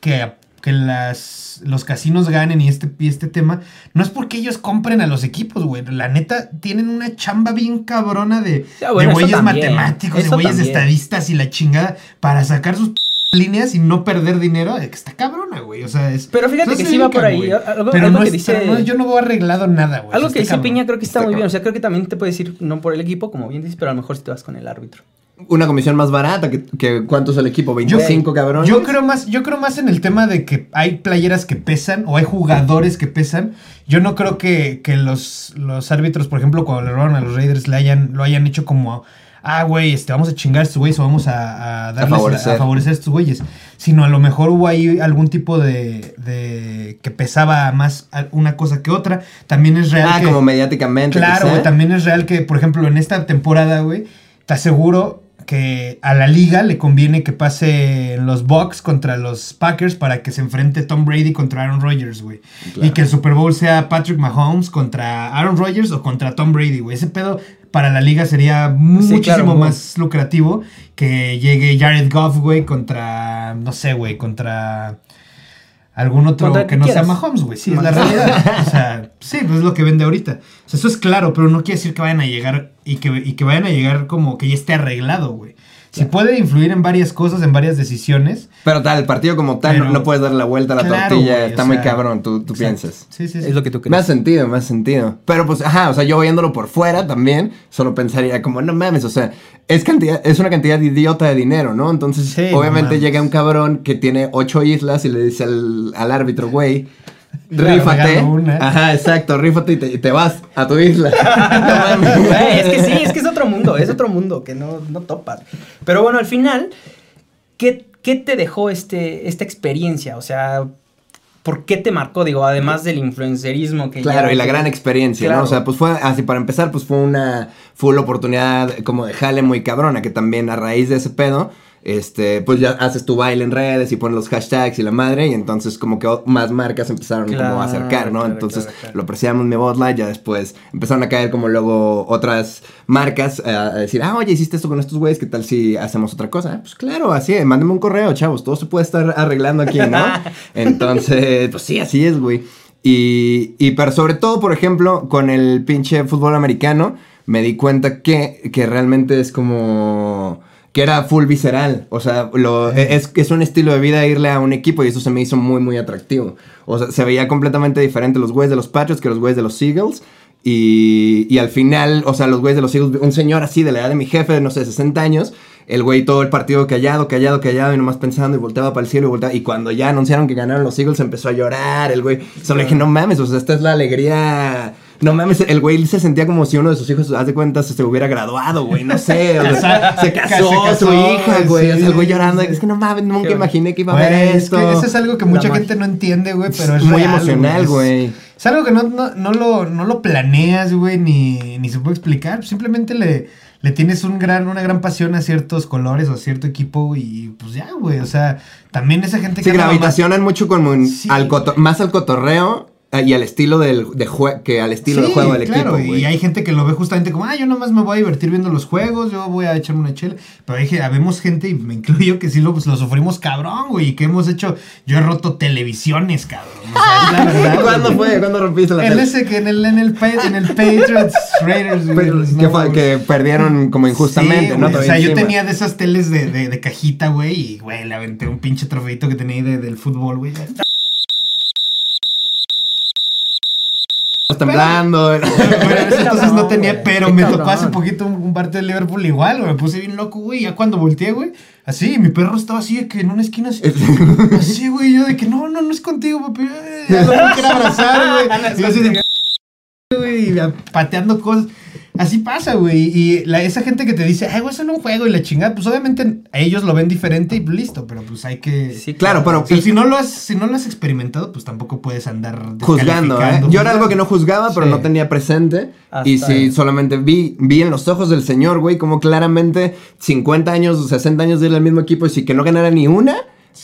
[SPEAKER 3] que, que las, los casinos ganen y este, y este tema, no es porque ellos compren a los equipos, güey. La neta, tienen una chamba bien cabrona de,
[SPEAKER 2] Ya, bueno,
[SPEAKER 3] de güeyes
[SPEAKER 2] también,
[SPEAKER 3] matemáticos, de güeyes
[SPEAKER 2] también.
[SPEAKER 3] estadistas y la chingada para sacar sus (laughs) líneas y no perder dinero. eh, que Está cabrona, güey. O sea, es.
[SPEAKER 2] Pero fíjate que sí va por ahí. Algo-
[SPEAKER 3] Pero
[SPEAKER 2] algo
[SPEAKER 3] no
[SPEAKER 2] que
[SPEAKER 3] es-
[SPEAKER 2] dice-
[SPEAKER 3] no- yo no veo arreglado nada, güey.
[SPEAKER 2] Algo que
[SPEAKER 3] está
[SPEAKER 2] dice
[SPEAKER 3] cabrón.
[SPEAKER 2] Piña creo que está,
[SPEAKER 4] Está
[SPEAKER 2] muy bien. O sea, creo que también te puedes ir no por el equipo, como bien dices, pero a lo mejor si te vas con el árbitro.
[SPEAKER 4] Una comisión más barata que, que ¿cuánto es el equipo?
[SPEAKER 3] Yo-
[SPEAKER 4] ¿25 cabrones?
[SPEAKER 3] Yo creo más, yo creo más en el tema de que hay playeras que pesan o hay jugadores que pesan. Yo no creo que, que los, los árbitros, por ejemplo, cuando le robaron a los Raiders, le hayan, lo hayan hecho como, ah, güey, este, vamos a chingar a estos güeyes o vamos a, a darles a
[SPEAKER 4] favorecer.
[SPEAKER 3] favorecer. a estos güeyes. Sino a lo mejor hubo ahí algún tipo de, de que pesaba más una cosa que otra. También es real
[SPEAKER 4] Ah,
[SPEAKER 3] que...
[SPEAKER 4] como mediáticamente.
[SPEAKER 3] Claro, güey, también es real que, por ejemplo, en esta temporada, güey, te aseguro que a la liga le conviene que pase los Bucks contra los Packers para que se enfrente Tom Brady contra Aaron Rodgers, güey.
[SPEAKER 4] Claro.
[SPEAKER 3] Y que el Super Bowl sea Patrick Mahomes contra Aaron Rodgers o contra Tom Brady, güey. Ese pedo para la liga sería muchísimo
[SPEAKER 2] claro,
[SPEAKER 3] más lucrativo que llegue Jared Goff, güey, contra, no sé, güey, contra algún otro que no sea
[SPEAKER 2] quieras.
[SPEAKER 3] Mahomes, güey. Sí, es la realidad. (laughs) O sea, sí, pues es lo que vende ahorita. O sea, eso es claro, pero no quiere decir que vayan a llegar y que, y que vayan a llegar como que ya esté arreglado, güey. Si puede influir en varias cosas, en varias decisiones.
[SPEAKER 4] Pero tal, el partido como tal, no-
[SPEAKER 3] Pero-
[SPEAKER 4] no, puedes darle la vuelta a la
[SPEAKER 3] Claro,
[SPEAKER 4] tortilla.
[SPEAKER 3] güey,
[SPEAKER 4] está muy
[SPEAKER 3] sea,
[SPEAKER 4] cabrón, tú, piensas.
[SPEAKER 3] Sí, sí, sí.
[SPEAKER 2] Es lo que tú
[SPEAKER 4] Me
[SPEAKER 2] crees.
[SPEAKER 4] hace sentido, me hace sentido. Pero pues, ajá, o sea, yo viéndolo por fuera también, solo pensaría como, no mames, o sea, es cantidad, es una cantidad idiota de dinero, ¿no? Entonces,
[SPEAKER 3] Sí,
[SPEAKER 4] obviamente llega un cabrón que tiene ocho islas y le dice al, al árbitro, güey,
[SPEAKER 3] Claro,
[SPEAKER 4] rífate. Ajá, exacto, rífate y te, y te vas a tu isla. (laughs) No mames. (laughs)
[SPEAKER 2] Güey, es que sí, es que es otro mundo, es otro mundo que no, no topas. Pero bueno, al final, ¿qué, qué te dejó este, esta experiencia? O sea, ¿por qué te marcó? Digo, además del influencerismo que
[SPEAKER 4] Claro,
[SPEAKER 2] ya-
[SPEAKER 4] y la gran experiencia, ¿no? O sea, pues fue, así para empezar, pues fue una full oportunidad como de jale muy cabrona, que también a raíz de ese pedo, este, pues ya haces tu baile en redes y pones los hashtags y la madre, y entonces como que más marcas empezaron como a acercar, ¿no?
[SPEAKER 2] claro,
[SPEAKER 4] entonces
[SPEAKER 2] claro,
[SPEAKER 4] lo apreciamos mi Bud Light, ya después empezaron a caer como luego otras marcas eh, a decir, ah, oye, hiciste esto con estos güeyes, ¿qué tal si hacemos otra cosa? Ah, pues claro, así, es, mándame un correo, chavos, todo se puede estar arreglando aquí, ¿no? (laughs) Entonces, pues sí, así es, güey. Y, y pero sobre todo, por ejemplo, con el pinche fútbol americano, me di cuenta que, que realmente es como que era full visceral. O sea, lo, es, es un estilo de vida irle a un equipo y eso se me hizo muy, muy atractivo. O sea, se veía completamente diferente los güeyes de los Patriots que los güeyes de los Eagles. Y, y al final, o sea, los güeyes de los Eagles, un señor así de la edad de mi jefe, no sé, 60 años, el güey todo el partido callado, callado, callado y nomás pensando y volteaba para el cielo y volteaba. Y cuando ya anunciaron que ganaron los Eagles empezó a llorar, el güey. Solo dije, no mames, o sea, esta es la alegría. No mames, el güey se sentía como si uno de sus hijos, haz de cuenta, se, se hubiera graduado, güey, no sé. o sea, se casó,
[SPEAKER 3] Se casó,
[SPEAKER 4] su hija, güey. o sea, el güey
[SPEAKER 3] sí,
[SPEAKER 4] llorando.
[SPEAKER 3] sí.
[SPEAKER 4] Es que no mames, nunca
[SPEAKER 2] Qué
[SPEAKER 4] imaginé que iba a haber
[SPEAKER 3] es
[SPEAKER 4] esto.
[SPEAKER 3] que eso es algo que mucha gente no entiende, güey, pero es
[SPEAKER 4] muy
[SPEAKER 3] real,
[SPEAKER 4] emocional,
[SPEAKER 3] Es-
[SPEAKER 4] güey.
[SPEAKER 3] Es algo que no, no, no lo, no lo planeas, güey, ni, ni se puede explicar. Simplemente le, le tienes un gran, una gran pasión a ciertos colores o a cierto equipo y pues ya, güey. O sea, también esa gente
[SPEAKER 4] Sí,
[SPEAKER 3] anda nomás-
[SPEAKER 4] gravitacionan mucho como
[SPEAKER 3] Sí.
[SPEAKER 4] al coto- más al cotorreo y al estilo del de jue- que al estilo de
[SPEAKER 3] Sí,
[SPEAKER 4] juego del
[SPEAKER 3] claro,
[SPEAKER 4] equipo.
[SPEAKER 3] Y hay gente que lo ve justamente como, ah, yo nomás me voy a divertir viendo los juegos, yo voy a echarme una chela. Pero hay, que- habemos gente, y me incluyo, que sí lo, pues, lo sufrimos cabrón, güey. Y que hemos hecho, yo he roto televisiones, cabrón. O sea, la (laughs) verdad.
[SPEAKER 4] ¿Cuándo fue? ¿Cuándo rompiste la
[SPEAKER 3] En
[SPEAKER 4] tele?
[SPEAKER 3] ese que en el, en el, en el Patriots Raiders, güey,
[SPEAKER 4] Pero, que, fue- que perdieron como injustamente,
[SPEAKER 3] Sí,
[SPEAKER 4] ¿no?
[SPEAKER 3] güey, O sea, yo tenía de esas teles de, de, de cajita, güey, y, güey, le aventé un pinche trofeito que tenía ahí de- del fútbol, güey.
[SPEAKER 4] Temblando.
[SPEAKER 3] Bueno, entonces no tenía, pero me tocó hace poquito un, un partido de Liverpool igual, güey. Me puse bien loco, güey. Ya cuando volteé, güey. Así, mi perro estaba así de que en una esquina así. (laughs) así, güey. Yo de que no, no, no es contigo, papi. Eh, Ya no me quiero abrazar, güey. (laughs) Y yo así de. (laughs) güey, pateando cosas. Así pasa, güey. Y la- esa gente que te dice, ay, güey, es solo un juego y la chingada, pues obviamente a ellos lo ven diferente y listo, pero pues hay que.
[SPEAKER 2] Sí,
[SPEAKER 4] Claro, pero
[SPEAKER 3] O sea,
[SPEAKER 4] y-
[SPEAKER 3] si no lo has, si no lo has experimentado, pues tampoco puedes andar
[SPEAKER 4] juzgando, ¿eh? Yo era algo que no juzgaba, pero
[SPEAKER 3] Sí.
[SPEAKER 4] no tenía presente.
[SPEAKER 2] Hasta
[SPEAKER 4] y sí,
[SPEAKER 2] ahí.
[SPEAKER 4] solamente vi, vi en los ojos del señor, güey, como claramente 50 años, 60 años de ir al mismo equipo y si que no ganara ni una,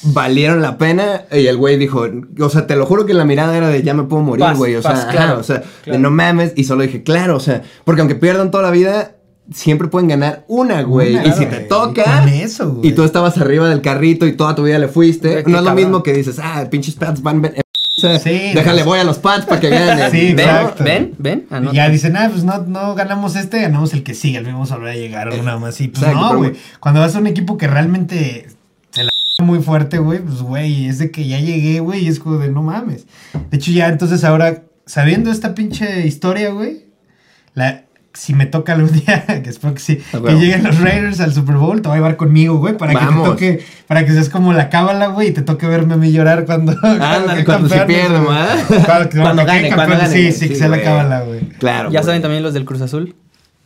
[SPEAKER 4] valieron la pena. Y el güey dijo, o sea, te lo juro que la mirada era de ya me puedo morir,
[SPEAKER 2] Paz,
[SPEAKER 4] güey. O
[SPEAKER 2] paz,
[SPEAKER 4] sea,
[SPEAKER 2] claro,
[SPEAKER 4] ajá, o sea, de no mames. Y solo dije, claro, o sea, porque aunque pierdan toda la vida, siempre pueden ganar una, güey.
[SPEAKER 3] Una,
[SPEAKER 4] y si te
[SPEAKER 3] güey.
[SPEAKER 4] toca.
[SPEAKER 3] Con eso.
[SPEAKER 4] Y tú estabas arriba del carrito y toda tu vida le fuiste. No es lo
[SPEAKER 2] cabrón.
[SPEAKER 4] mismo que dices, ah, pinches Pats van. o sea,
[SPEAKER 3] Sí,
[SPEAKER 4] déjale,
[SPEAKER 3] pues-
[SPEAKER 4] voy a los Pats para que ganen. (laughs)
[SPEAKER 3] Sí,
[SPEAKER 2] ¿Ven?
[SPEAKER 3] exacto.
[SPEAKER 2] ¿Ven? ¿Ven? No.
[SPEAKER 3] Y ya dicen, ah, pues no, no ganamos este, ganamos el que sigue, el vamos a volver a llegar o nada más. Y pues
[SPEAKER 4] Exacto,
[SPEAKER 3] no, güey. Cuando vas a un equipo que realmente muy fuerte, güey, pues güey, es de que ya llegué, güey, y es como de no mames. De hecho, ya entonces ahora, sabiendo esta pinche historia, güey, la. Si me toca algún (laughs) día, que espero que sí,
[SPEAKER 4] Ah,
[SPEAKER 3] que lleguen los Raiders al Super Bowl, te voy a llevar conmigo, güey, para que te toque, para que seas como la cábala, güey, y te toque verme a mí llorar cuando, (laughs)
[SPEAKER 4] Ándale, cuando.
[SPEAKER 3] Cuando,
[SPEAKER 4] Cuando gane, cuando gane.
[SPEAKER 3] Sí, sí, que sea la cábala, güey.
[SPEAKER 4] Claro.
[SPEAKER 2] Ya
[SPEAKER 4] güey.
[SPEAKER 2] saben también los del Cruz Azul.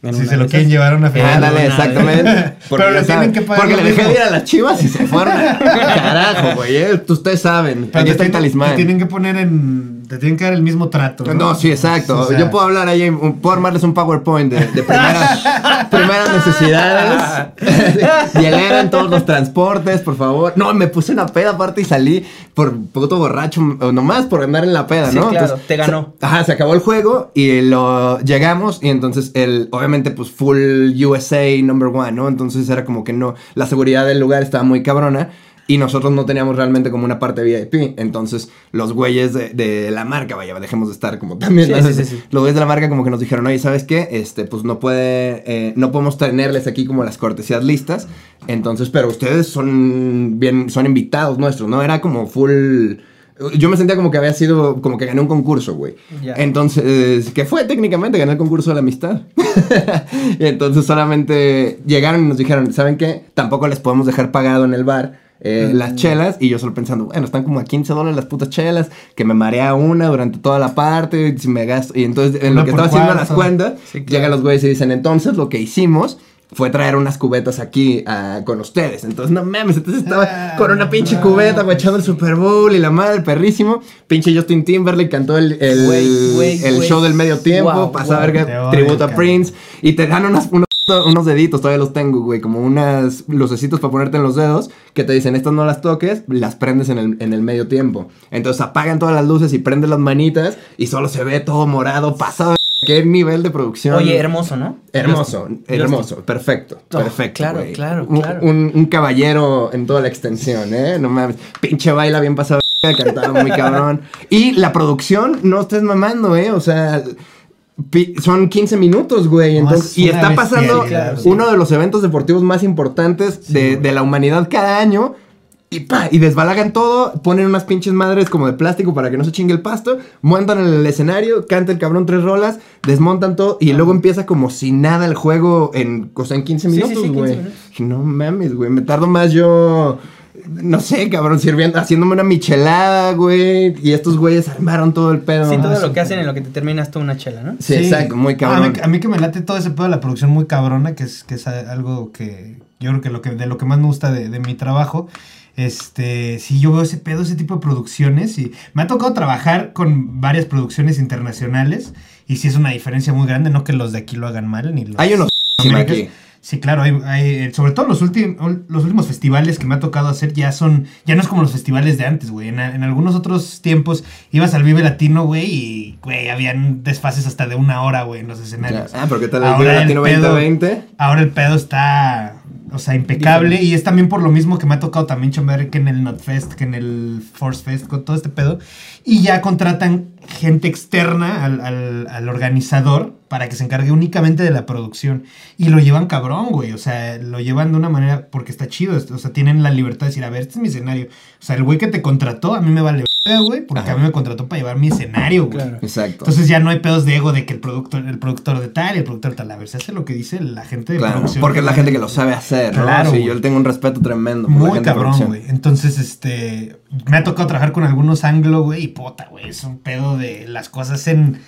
[SPEAKER 2] En
[SPEAKER 3] Si se lo quieren llevar a una final.
[SPEAKER 4] Ándale, exactamente. (laughs) Porque,
[SPEAKER 3] Pero le tienen que pagar
[SPEAKER 4] porque le dejé de ir a las chivas y se fueron. (laughs) Carajo, güey. eh, Ustedes saben.
[SPEAKER 3] Pero
[SPEAKER 4] Aquí está el
[SPEAKER 3] tienen- Te
[SPEAKER 4] talismán.
[SPEAKER 3] tienen que poner en. Te tienen que dar el mismo trato. No,
[SPEAKER 4] No, sí, exacto.
[SPEAKER 3] O sea,
[SPEAKER 4] Yo puedo hablar ahí, puedo armarles un PowerPoint de, de primeras, (laughs) primeras necesidades. (laughs) Hielera en todos los transportes, por favor. No, me puse una peda aparte y salí por puto borracho, o nomás por andar en la peda,
[SPEAKER 2] Sí,
[SPEAKER 4] ¿no?
[SPEAKER 2] claro, te ganó.
[SPEAKER 4] se- ajá, se acabó el juego y lo llegamos y entonces el, obviamente pues full USA number one, ¿no? Entonces era como que no, la seguridad del lugar estaba muy cabrona. Y nosotros no teníamos realmente como una parte VIP. Entonces, los güeyes de, de la marca, vaya, dejemos de estar como también.
[SPEAKER 2] Sí,
[SPEAKER 4] ¿no?
[SPEAKER 2] sí, sí.
[SPEAKER 4] Los güeyes de la marca como que nos dijeron, oye, ¿sabes qué? Este, pues no puede, eh, no podemos tenerles aquí como las cortesías listas. Entonces, pero ustedes son bien, son invitados nuestros, ¿no? Era como full... Yo me sentía como que había sido, como que gané un concurso, güey.
[SPEAKER 2] Ya.
[SPEAKER 4] Entonces, que fue técnicamente ganar el concurso de la amistad. y (laughs) entonces solamente llegaron y nos dijeron, ¿saben qué? Tampoco les podemos dejar pagado en el bar. Eh, las chelas y yo solo pensando, bueno, están como a 15 dólares las putas chelas, que me marea una durante toda la parte, y si me gasto, y entonces en
[SPEAKER 3] Una
[SPEAKER 4] lo que estaba haciendo las
[SPEAKER 3] cuarto.
[SPEAKER 4] cuentas,
[SPEAKER 2] Sí, claro.
[SPEAKER 4] llegan los güeyes y dicen, entonces lo que hicimos fue traer unas cubetas aquí ah, con ustedes. Entonces, no mames, entonces estaba
[SPEAKER 3] Ah,
[SPEAKER 4] con una pinche
[SPEAKER 3] no.
[SPEAKER 4] cubeta, güey, echando el Super Bowl y la madre, perrísimo. Pinche Justin Timberlake cantó el, el, show del medio tiempo,
[SPEAKER 2] Wow,
[SPEAKER 4] pasaba
[SPEAKER 2] wow.
[SPEAKER 4] a ver
[SPEAKER 3] Te
[SPEAKER 4] que
[SPEAKER 3] odio,
[SPEAKER 4] tributo a. Prince y te dan unas, unos unos deditos, todavía los tengo, güey, como unas lucecitos para ponerte en los dedos, que te dicen, estas no las toques, las prendes en el, en el medio tiempo. Entonces apagan todas las luces y prendes las manitas y solo se ve todo morado, pasado. ¿Qué nivel de producción?
[SPEAKER 2] Oye, hermoso, ¿no?
[SPEAKER 4] Hermoso, hermoso, perfecto,
[SPEAKER 2] Oh,
[SPEAKER 4] perfecto.
[SPEAKER 2] claro, claro, claro.
[SPEAKER 4] Un, un caballero en toda la extensión, ¿eh? No mames. Pinche baila bien pasado, cantado muy cabrón. Y la producción, no estés mamando, ¿eh? O sea, son 15 minutos, güey. Entonces, y está pasando
[SPEAKER 3] bestialidad,
[SPEAKER 2] sí.
[SPEAKER 4] uno de los eventos deportivos más importantes de, de la humanidad cada año. Y, pa, y desbalagan todo, ponen unas pinches madres como de plástico para que no se chingue el pasto, montan en el escenario, canta el cabrón tres rolas, desmontan todo y luego empieza como si nada el juego en, o sea, en 15
[SPEAKER 2] Sí, sí,
[SPEAKER 4] minutos,
[SPEAKER 2] sí, 15
[SPEAKER 4] güey.
[SPEAKER 2] minutos.
[SPEAKER 4] No mames, güey, me tardo más yo, no sé, cabrón, sirviendo, haciéndome una michelada, güey, y estos güeyes armaron todo el pedo.
[SPEAKER 2] Sí, todo
[SPEAKER 3] Ah,
[SPEAKER 2] lo que hacen en lo que te terminas tú una chela, ¿no?
[SPEAKER 4] Sí, exacto, muy
[SPEAKER 3] A
[SPEAKER 4] cabrón.
[SPEAKER 3] mí, a mí que me late todo ese pedo de la producción muy cabrona, que es, que es algo que yo creo que, lo que de lo que más me gusta de, de mi trabajo. Este, sí, yo veo ese pedo, ese tipo de producciones y me ha tocado trabajar con varias producciones internacionales y sí es una diferencia muy grande, no que los de aquí lo hagan mal ni los
[SPEAKER 4] Hay unos aquí.
[SPEAKER 3] Sí, claro, hay, hay- sobre todo los, últimos los últimos festivales que me ha tocado hacer ya son, ya no es como los festivales de antes, güey. En, en algunos otros tiempos ibas al Vive Latino, güey, y, güey, habían desfases hasta de una hora, güey, en los
[SPEAKER 4] Ya.
[SPEAKER 3] escenarios.
[SPEAKER 4] Ah, pero ¿qué tal el
[SPEAKER 3] Ahora
[SPEAKER 4] Vive
[SPEAKER 3] el
[SPEAKER 4] Latino
[SPEAKER 3] pedo-
[SPEAKER 4] 2020?
[SPEAKER 3] Ahora el pedo está, o sea, impecable. Y es también por lo mismo que me ha tocado también chambear que en el Notfest, que en el Force Fest, con todo este pedo. Y ya contratan gente externa al, al- al organizador para que se encargue únicamente de la producción. Y lo llevan cabrón, güey. O sea, lo llevan de una manera porque está chido. O sea, tienen la libertad de decir, a ver, este es mi escenario. O sea, el güey que te contrató, a mí me vale, güey, porque
[SPEAKER 4] Ajá.
[SPEAKER 3] a mí me contrató para llevar mi escenario, güey.
[SPEAKER 2] Claro.
[SPEAKER 4] Exacto.
[SPEAKER 3] Entonces ya no hay pedos de ego de que el productor, el productor de tal y el productor de tal. A ver, se hace lo que dice la gente de
[SPEAKER 4] Claro,
[SPEAKER 3] producción.
[SPEAKER 4] porque es la gente que lo sabe hacer, ¿no?
[SPEAKER 3] Claro,
[SPEAKER 4] sí, yo le tengo un respeto tremendo. por la
[SPEAKER 3] Muy
[SPEAKER 4] gente
[SPEAKER 3] cabrón, güey. Entonces, este. Me ha tocado trabajar con algunos anglo, güey. Y puta, güey. Es un pedo de las cosas en.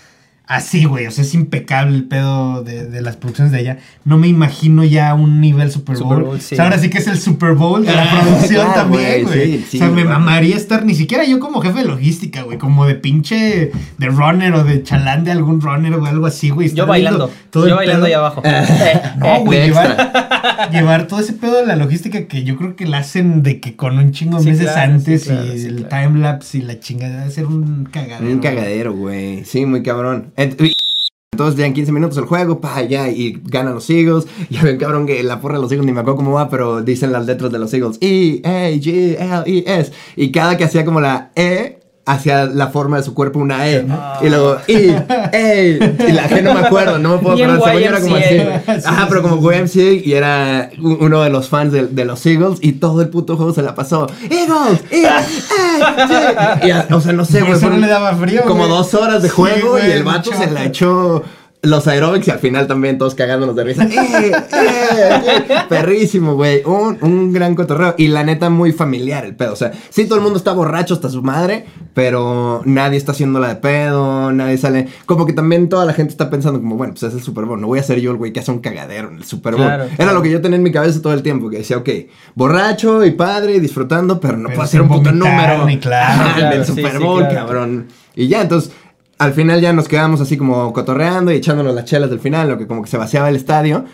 [SPEAKER 3] Así, güey. O sea, es impecable el pedo de, de las producciones de allá. No me imagino ya un nivel Super Bowl.
[SPEAKER 2] Super Bowl, sí.
[SPEAKER 3] O sea, ahora sí que es el Super Bowl de la
[SPEAKER 4] Ah,
[SPEAKER 3] producción
[SPEAKER 4] claro,
[SPEAKER 3] también,
[SPEAKER 4] güey,
[SPEAKER 3] güey.
[SPEAKER 4] sí, sí,
[SPEAKER 3] o sea, me mamaría estar, ni siquiera yo como jefe de logística, güey. Como de pinche. De runner o de chalán de algún runner o algo así, güey.
[SPEAKER 2] Yo bailando.
[SPEAKER 3] todo
[SPEAKER 2] Yo bailando
[SPEAKER 3] pedo.
[SPEAKER 2] ahí abajo. (laughs)
[SPEAKER 3] No, güey,
[SPEAKER 4] de
[SPEAKER 3] llevar, (laughs) llevar todo ese pedo de la logística que yo creo que la hacen de que con un chingo de
[SPEAKER 2] Sí,
[SPEAKER 3] meses
[SPEAKER 2] claro,
[SPEAKER 3] antes
[SPEAKER 2] sí, claro,
[SPEAKER 3] y
[SPEAKER 2] sí,
[SPEAKER 3] el
[SPEAKER 2] claro.
[SPEAKER 3] timelapse y la chingada debe ser un cagadero.
[SPEAKER 4] Un cagadero, güey. Sí, muy cabrón. Entonces ya en 15 minutos el juego, pa, ya, y ganan los Eagles. (laughs) Ya ven, cabrón, que la porra de los Eagles, ni me acuerdo cómo va, pero dicen las letras de los Eagles. E, A, G, L, E, S. Y cada que hacía como la E, hacía la forma de su cuerpo una E. Y luego, E, A. Y la G no me acuerdo, no me puedo acordar. según era como así. Ajá, pero como YMCA y era uno de los fans de, de los Eagles y todo el puto juego se la pasó. Eagles, Eagles. Y, a- o sea, no sé, güey.
[SPEAKER 3] eso no le daba frío,
[SPEAKER 4] Como dos horas de
[SPEAKER 3] Sí,
[SPEAKER 4] juego y el vato se la echó los aeróbics y al final también todos cagándonos de risa. (laughs) ¡Eh, eh, eh! Perrísimo, güey. Un, un gran cotorreo. Y la neta, muy familiar el pedo. O sea, sí, todo el mundo está borracho hasta su madre, pero nadie está haciéndola de pedo, nadie sale. Como que también toda la gente está pensando, como, bueno, pues es el Super Bowl. No voy a ser yo el güey que hace un cagadero en el Super Bowl.
[SPEAKER 2] Claro,
[SPEAKER 4] Era
[SPEAKER 2] claro.
[SPEAKER 4] lo que yo tenía en mi cabeza todo el tiempo, que decía, ok, borracho y padre y disfrutando, pero no
[SPEAKER 3] Pero
[SPEAKER 4] puedo hacer un puto número.
[SPEAKER 3] ni claro. (laughs)
[SPEAKER 4] Del
[SPEAKER 2] sí,
[SPEAKER 4] Super
[SPEAKER 2] sí,
[SPEAKER 4] Bowl,
[SPEAKER 2] claro.
[SPEAKER 4] cabrón. Y ya, entonces, al final ya nos quedamos así como cotorreando y echándonos las chelas del final, lo que como que se vaciaba el estadio.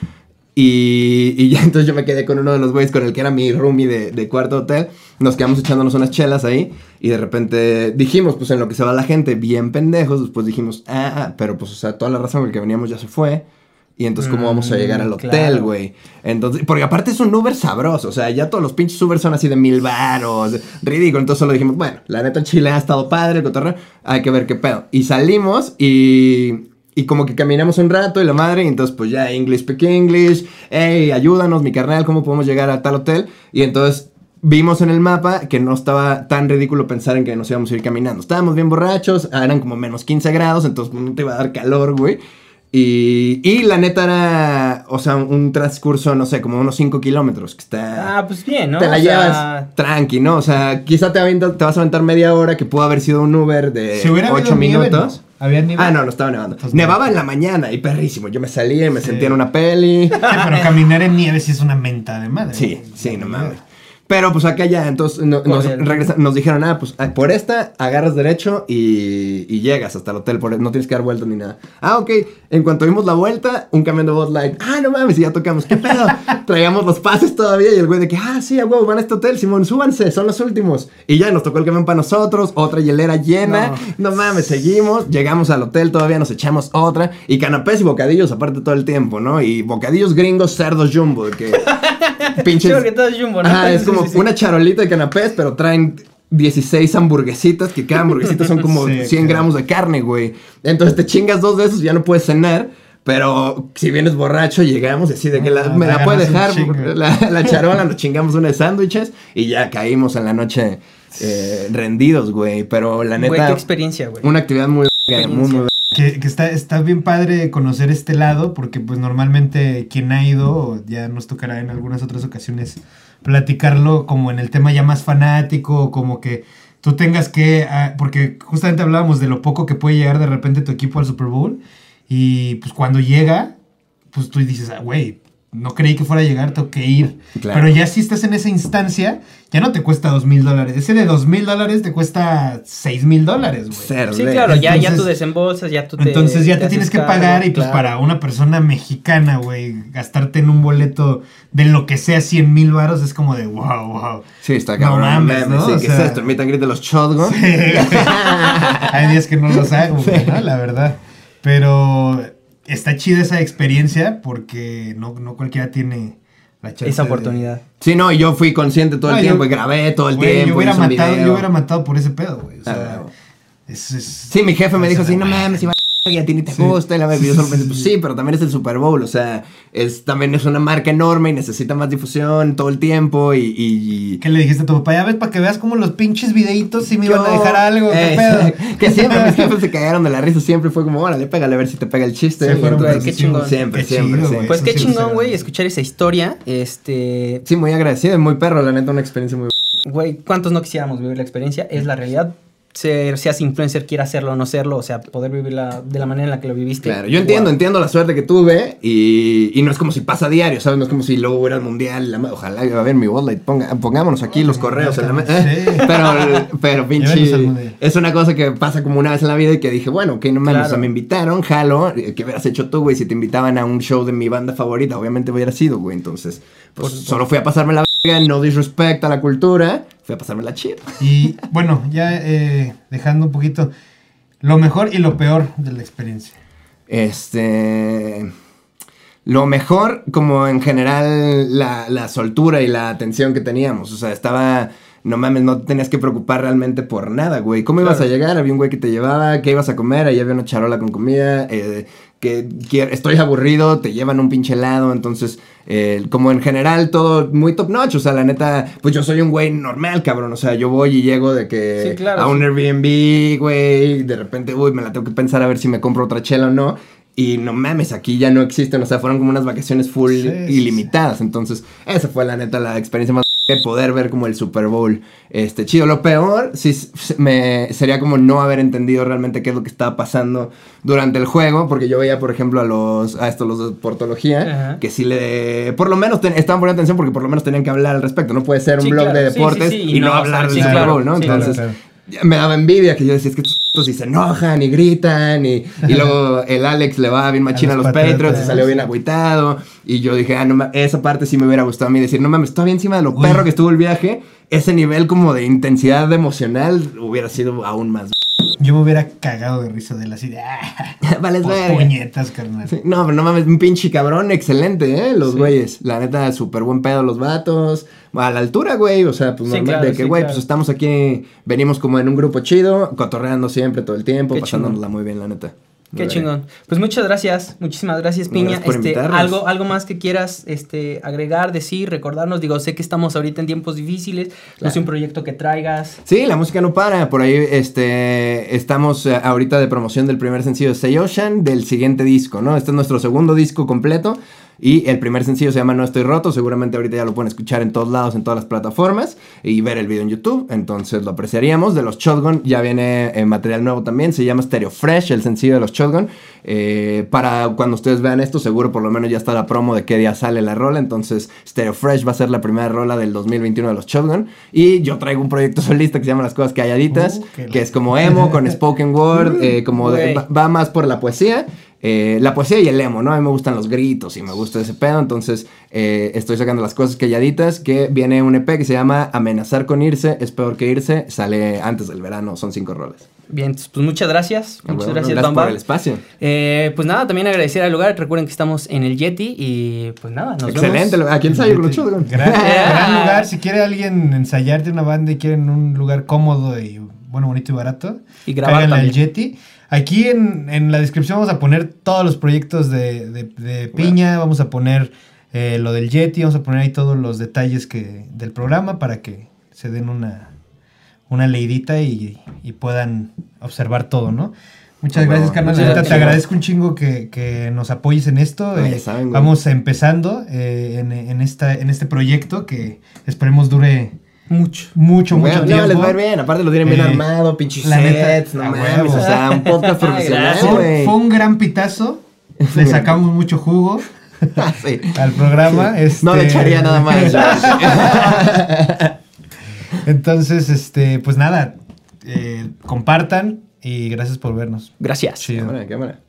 [SPEAKER 4] Y, ya (laughs) entonces yo me quedé con uno de los güeyes con el que era mi roomie de, cuarto hotel. Nos quedamos echándonos unas chelas ahí. Y de repente dijimos, pues en lo que se va la gente, bien pendejos. Después dijimos, ah, ah, pero pues, o sea, toda la razón por la que veníamos ya se fue. Y entonces, ¿cómo vamos a llegar al
[SPEAKER 2] Mm,
[SPEAKER 4] hotel,
[SPEAKER 2] claro.
[SPEAKER 4] güey? Entonces, porque aparte es un Uber sabroso. O sea, ya todos los pinches Uber son así de mil varos. Ridículo. Entonces solo dijimos, bueno, la neta Chile ha estado padre, el cotorreo. Hay que ver qué pedo. Y salimos y. Y como que caminamos un rato y la madre, y entonces pues ya English speak English, hey, ayúdanos, mi carnal, ¿cómo podemos llegar a tal hotel? Y entonces vimos en el mapa que no estaba tan ridículo pensar en que nos íbamos a ir caminando. Estábamos bien borrachos, eran como menos 15 grados, entonces no te iba a dar calor, güey. Y, y la neta era, o sea, un transcurso, no sé, como unos 5 kilómetros, que está...
[SPEAKER 2] Ah, pues bien, ¿no?
[SPEAKER 4] Te la
[SPEAKER 2] O
[SPEAKER 4] llevas
[SPEAKER 2] sea,
[SPEAKER 4] tranqui, ¿no? O sea, quizá te, avienta- te vas a aventar media hora, que pudo haber sido un Uber de
[SPEAKER 3] Si hubiera
[SPEAKER 4] 8
[SPEAKER 3] habido nieve,
[SPEAKER 4] minutos.
[SPEAKER 3] ¿no? ¿Había nieve?
[SPEAKER 4] Ah, no, no estaba nevando.
[SPEAKER 3] Entonces,
[SPEAKER 4] Nevaba
[SPEAKER 3] no.
[SPEAKER 4] en la mañana y perrísimo. Yo me salía y me
[SPEAKER 3] Sí.
[SPEAKER 4] sentía en una peli. (laughs)
[SPEAKER 3] Sí, pero caminar en nieve sí es una menta de madre.
[SPEAKER 4] Sí, sí, no mames. Pero pues acá ya, entonces no- nos,
[SPEAKER 2] Cordial.
[SPEAKER 4] regresa- nos dijeron, ah, pues ah, por esta agarras derecho y, y llegas hasta el hotel, por- no tienes que dar vueltas ni nada. Ah, ok. En cuanto vimos la vuelta, un camión de Bud Light. Ah, no mames, y ya tocamos. ¿Qué pedo? (laughs) Traíamos los pases todavía y el güey de que, ah, sí, a huevo, van a este hotel, Simón, súbanse, son los últimos. Y ya nos tocó el camión para nosotros, otra hielera llena. No, mames, seguimos, llegamos al hotel, todavía nos echamos otra. Y canapés y bocadillos aparte todo el tiempo, ¿no? Y bocadillos gringos, cerdos jumbo, que (laughs) (laughs) pinches...
[SPEAKER 2] Sí, porque todo es jumbo, ¿no?
[SPEAKER 4] Ajá, es
[SPEAKER 2] Sí,
[SPEAKER 4] como
[SPEAKER 2] sí, sí.
[SPEAKER 4] una charolita de canapés, pero traen 16 hamburguesitas, que cada hamburguesita son como (laughs)
[SPEAKER 3] Sí,
[SPEAKER 4] 100
[SPEAKER 3] claro.
[SPEAKER 4] gramos de carne, güey. Entonces te chingas dos de esos y ya no puedes cenar. Pero si vienes borracho, llegamos y así de que la-
[SPEAKER 3] Ah,
[SPEAKER 4] me la puede dejar la, la charola, nos chingamos una de sándwiches y ya caímos en la noche eh, rendidos, güey. Pero la
[SPEAKER 2] Güey, qué
[SPEAKER 4] neta,
[SPEAKER 2] experiencia, güey.
[SPEAKER 4] una actividad muy, muy, muy
[SPEAKER 3] Que, está, está bien padre conocer este lado, porque pues normalmente quien ha ido, ya nos tocará en algunas otras ocasiones platicarlo como en el tema ya más fanático, como que tú tengas que, ah, porque justamente hablábamos de lo poco que puede llegar de repente tu equipo al Super Bowl, y pues cuando llega, pues tú dices, ah, güey, no creí que fuera a llegar, tengo que ir.
[SPEAKER 4] Claro.
[SPEAKER 3] Pero ya si estás en esa instancia, ya no te cuesta dos mil dólares. Ese de dos mil dólares te cuesta seis mil dólares, güey.
[SPEAKER 2] Sí, claro, ya, ya tú desembolsas, ya tú te.
[SPEAKER 3] Entonces ya te, tienes que pagar y pues
[SPEAKER 2] claro.
[SPEAKER 3] para una persona mexicana, güey, gastarte en un boleto de lo que sea 100 mil varos es como de wow, wow.
[SPEAKER 4] Sí, está
[SPEAKER 3] No
[SPEAKER 4] cabrón.
[SPEAKER 3] mames, ¿no?
[SPEAKER 4] Sí,
[SPEAKER 3] O
[SPEAKER 4] ¿qué
[SPEAKER 3] sea-
[SPEAKER 4] greet de los chotgo. (laughs) (laughs)
[SPEAKER 3] Hay días que no los hago, güey, ¿no? La verdad. Pero está chida esa experiencia porque no, no cualquiera tiene la chance
[SPEAKER 2] Esa
[SPEAKER 3] de-
[SPEAKER 2] oportunidad.
[SPEAKER 4] Sí, no, yo fui consciente todo el
[SPEAKER 3] No,
[SPEAKER 4] tiempo
[SPEAKER 3] yo-
[SPEAKER 4] y grabé todo el
[SPEAKER 3] Güey,
[SPEAKER 4] tiempo.
[SPEAKER 3] yo hubiera matado,
[SPEAKER 4] video.
[SPEAKER 3] yo hubiera matado por ese pedo, güey. O sea,
[SPEAKER 4] Ah,
[SPEAKER 3] es, es-
[SPEAKER 4] Sí, mi jefe me dijo así, no mames, Iván, y a ti ni te
[SPEAKER 3] Sí.
[SPEAKER 4] gusta. Y la solo pensé, pues sí, pero también es el Super Bowl. O sea, es, también es una marca enorme y necesita más difusión todo el tiempo. Y. y-
[SPEAKER 3] ¿Qué le dijiste a tu papá? Ya ves, para que veas como los pinches videitos si me iban a dejar algo, qué
[SPEAKER 4] Eh,
[SPEAKER 3] pedo. (laughs)
[SPEAKER 4] que siempre mis jefes se (laughs) cagaron de la risa. Siempre fue como, órale, pégale a ver si te pega el chiste.
[SPEAKER 3] Sí,
[SPEAKER 4] Y
[SPEAKER 3] fueron
[SPEAKER 4] entonces,
[SPEAKER 2] qué chingón.
[SPEAKER 4] Siempre,
[SPEAKER 3] Qué
[SPEAKER 4] siempre,
[SPEAKER 3] chido, güey.
[SPEAKER 2] Pues qué chingón, güey, escuchar esa historia. Este.
[SPEAKER 4] Sí, muy agradecido, muy perro, la neta, una experiencia muy.
[SPEAKER 2] Güey, ¿cuántos no quisiéramos vivir la experiencia? Es la realidad. Ser, seas influencer, quiera hacerlo o no serlo, o sea, poder vivirla de la manera en la que lo viviste.
[SPEAKER 4] Claro, yo entiendo,
[SPEAKER 2] Wow.
[SPEAKER 4] entiendo la suerte que tuve y, y no es como si pasa diario, ¿sabes? No es como si luego hubiera el mundial. la ojalá, a ver, mi Bud ponga, pongámonos aquí los correos en la me-
[SPEAKER 3] Sí.
[SPEAKER 4] Pero, pero pinche. Es una cosa que pasa como una vez en la vida y que dije, bueno, ok, no mames,
[SPEAKER 2] Claro.
[SPEAKER 4] o sea, me invitaron, jalo, eh, ¿qué hubieras hecho tú, güey? Si te invitaban a un show de mi banda favorita, obviamente hubiera sido, güey. Entonces, pues solo fui a pasarme la no disrespect a la cultura, fui a pasarme la chida.
[SPEAKER 3] Y bueno, ya eh, dejando un poquito lo mejor y lo peor de la experiencia.
[SPEAKER 4] Este. Lo mejor, como en general, la, la soltura y la atención que teníamos. O sea, estaba. No mames, no tenías que preocupar realmente por nada, güey. ¿Cómo ibas a llegar? Había un güey que te llevaba, ¿qué ibas a comer? Ahí había una charola con comida. eh, que, estoy aburrido, te llevan un pinche helado. Entonces, eh, como en general, todo muy top notch. O sea, la neta, pues yo soy un güey normal, cabrón. O sea, yo voy y llego de que
[SPEAKER 2] Sí, claro,
[SPEAKER 4] a un
[SPEAKER 2] sí.
[SPEAKER 4] Airbnb, güey. De repente, uy, me la tengo que pensar a ver si me compro otra chela o no. Y no mames, aquí ya no existen, o sea, fueron como unas vacaciones full
[SPEAKER 3] Sí,
[SPEAKER 4] ilimitadas. Entonces, esa fue la neta la experiencia más poder ver como el Super Bowl. Este, chido. Lo peor, sí, me, sería como no haber entendido realmente qué es lo que estaba pasando durante el juego, porque yo veía, por ejemplo, a los, a estos, los de portología,
[SPEAKER 2] Ajá.
[SPEAKER 4] que sí le, por lo menos ten- estaban poniendo atención porque por lo menos tenían que hablar al respecto. No puede ser un
[SPEAKER 2] Sí,
[SPEAKER 4] blog
[SPEAKER 2] claro.
[SPEAKER 4] de
[SPEAKER 2] sí,
[SPEAKER 4] deportes
[SPEAKER 2] sí,
[SPEAKER 4] y,
[SPEAKER 2] y
[SPEAKER 4] no, hablar del Super Bowl, ¿no?
[SPEAKER 2] claro,
[SPEAKER 4] Entonces,
[SPEAKER 3] claro.
[SPEAKER 4] me daba envidia que yo decía, es que estos y se enojan y gritan y, y luego (laughs) el Alex le va bien machina a
[SPEAKER 3] los
[SPEAKER 4] los, Patriots y salió bien agüitado y yo dije, ah, no esa parte sí me hubiera gustado a mí decir, no mames, todavía encima de lo
[SPEAKER 3] Uy.
[SPEAKER 4] perro que estuvo el viaje, ese nivel como de intensidad emocional hubiera sido aún más.
[SPEAKER 3] Yo me hubiera cagado de risa de él así de. ¡Ah! (laughs) Por
[SPEAKER 4] verga.
[SPEAKER 3] puñetas, carnal.
[SPEAKER 4] Sí, No, pero no mames, un pinche cabrón, excelente, ¿eh? Los
[SPEAKER 2] Sí.
[SPEAKER 4] güeyes. La neta, súper buen pedo los vatos. A la altura, güey. O sea, pues
[SPEAKER 2] Sí,
[SPEAKER 4] normal,
[SPEAKER 2] claro,
[SPEAKER 4] de que, güey,
[SPEAKER 2] claro.
[SPEAKER 4] pues estamos aquí, venimos como en un grupo chido, cotorreando siempre todo el tiempo,
[SPEAKER 2] Qué
[SPEAKER 4] pasándonosla muy bien, la neta.
[SPEAKER 2] Qué chingón. Pues muchas gracias, muchísimas gracias,
[SPEAKER 4] No,
[SPEAKER 2] Piña.
[SPEAKER 4] gracias
[SPEAKER 2] este, algo, algo más que quieras este, agregar, decir, recordarnos. Digo, sé que estamos ahorita en tiempos difíciles. No
[SPEAKER 4] Claro.
[SPEAKER 2] sé un proyecto que traigas.
[SPEAKER 4] Sí, la música no para. Por ahí este, estamos eh, ahorita de promoción del primer sencillo de Say Ocean, del siguiente disco, ¿no? Este es nuestro segundo disco completo. Y el primer sencillo se llama No Estoy Roto. Seguramente ahorita ya lo pueden escuchar en todos lados, en todas las plataformas. Y ver el video en YouTube. Entonces lo apreciaríamos. De los Shotgun ya viene eh, material nuevo también. Se llama Stereo Fresh, el sencillo de los Shotgun. Eh, para cuando ustedes vean esto, seguro por lo menos ya está la promo de qué día sale la rola. Entonces Stereo Fresh va a ser la primera rola del 2021 de los Shotgun. Y yo traigo un proyecto (laughs) solista que se llama Las Cosas Calladitas.
[SPEAKER 3] Uh,
[SPEAKER 4] que es como emo, con spoken word. (laughs) eh, como de- va, va más por la poesía. Eh, la poesía y el emo, ¿no? A mí me gustan los gritos y me gusta ese pedo. Entonces eh, estoy sacando las cosas calladitas. Que viene un EP que se llama Amenazar con irse. Es peor que irse. Sale antes del verano. Son cinco roles.
[SPEAKER 2] Bien, pues muchas gracias. Muchas
[SPEAKER 4] bueno,
[SPEAKER 2] gracias,
[SPEAKER 4] por
[SPEAKER 2] Bamba.
[SPEAKER 4] el espacio.
[SPEAKER 2] Eh, pues nada, también agradecer al lugar. Recuerden que estamos en el Yeti y pues nada, nos
[SPEAKER 4] Excelente.
[SPEAKER 2] vemos.
[SPEAKER 4] Aquí ensayo con los.
[SPEAKER 3] Gran, (laughs) gran lugar. Si quiere alguien ensayar de una banda y quieren un lugar cómodo y bueno, bonito y barato,
[SPEAKER 2] Y grabar
[SPEAKER 3] al
[SPEAKER 2] también.
[SPEAKER 3] Yeti. Aquí en, en la descripción vamos a poner todos los proyectos de, de- de Piña, vamos a poner eh, lo del Yeti, vamos a poner ahí todos los detalles que, del programa para que se den una, una leidita y, y puedan observar todo, ¿no? Muchas
[SPEAKER 4] Ah,
[SPEAKER 3] gracias, carnal.
[SPEAKER 2] muchas
[SPEAKER 3] Te agradezco un chingo que, que nos apoyes en esto.
[SPEAKER 4] Ya
[SPEAKER 3] Eh,
[SPEAKER 4] saben,
[SPEAKER 3] vamos empezando eh, en, en esta, en este proyecto que esperemos dure
[SPEAKER 2] Mucho.
[SPEAKER 3] mucho,
[SPEAKER 4] Güey,
[SPEAKER 3] mucho
[SPEAKER 4] no,
[SPEAKER 3] tiempo.
[SPEAKER 4] les va a ir bien. Aparte lo tienen bien
[SPEAKER 3] Eh,
[SPEAKER 4] armado, pinches
[SPEAKER 3] la neta,
[SPEAKER 4] sets, no mames. O sea, un podcast (laughs) profesional.
[SPEAKER 3] Fue, un gran pitazo. (laughs) Le sacamos mucho jugo (laughs)
[SPEAKER 4] Sí.
[SPEAKER 3] al programa.
[SPEAKER 4] No le
[SPEAKER 3] este-
[SPEAKER 4] echaría nada más.
[SPEAKER 3] Entonces, este, pues nada, eh, compartan y gracias por vernos.
[SPEAKER 2] Gracias.
[SPEAKER 3] Chido.
[SPEAKER 4] cámara, cámara.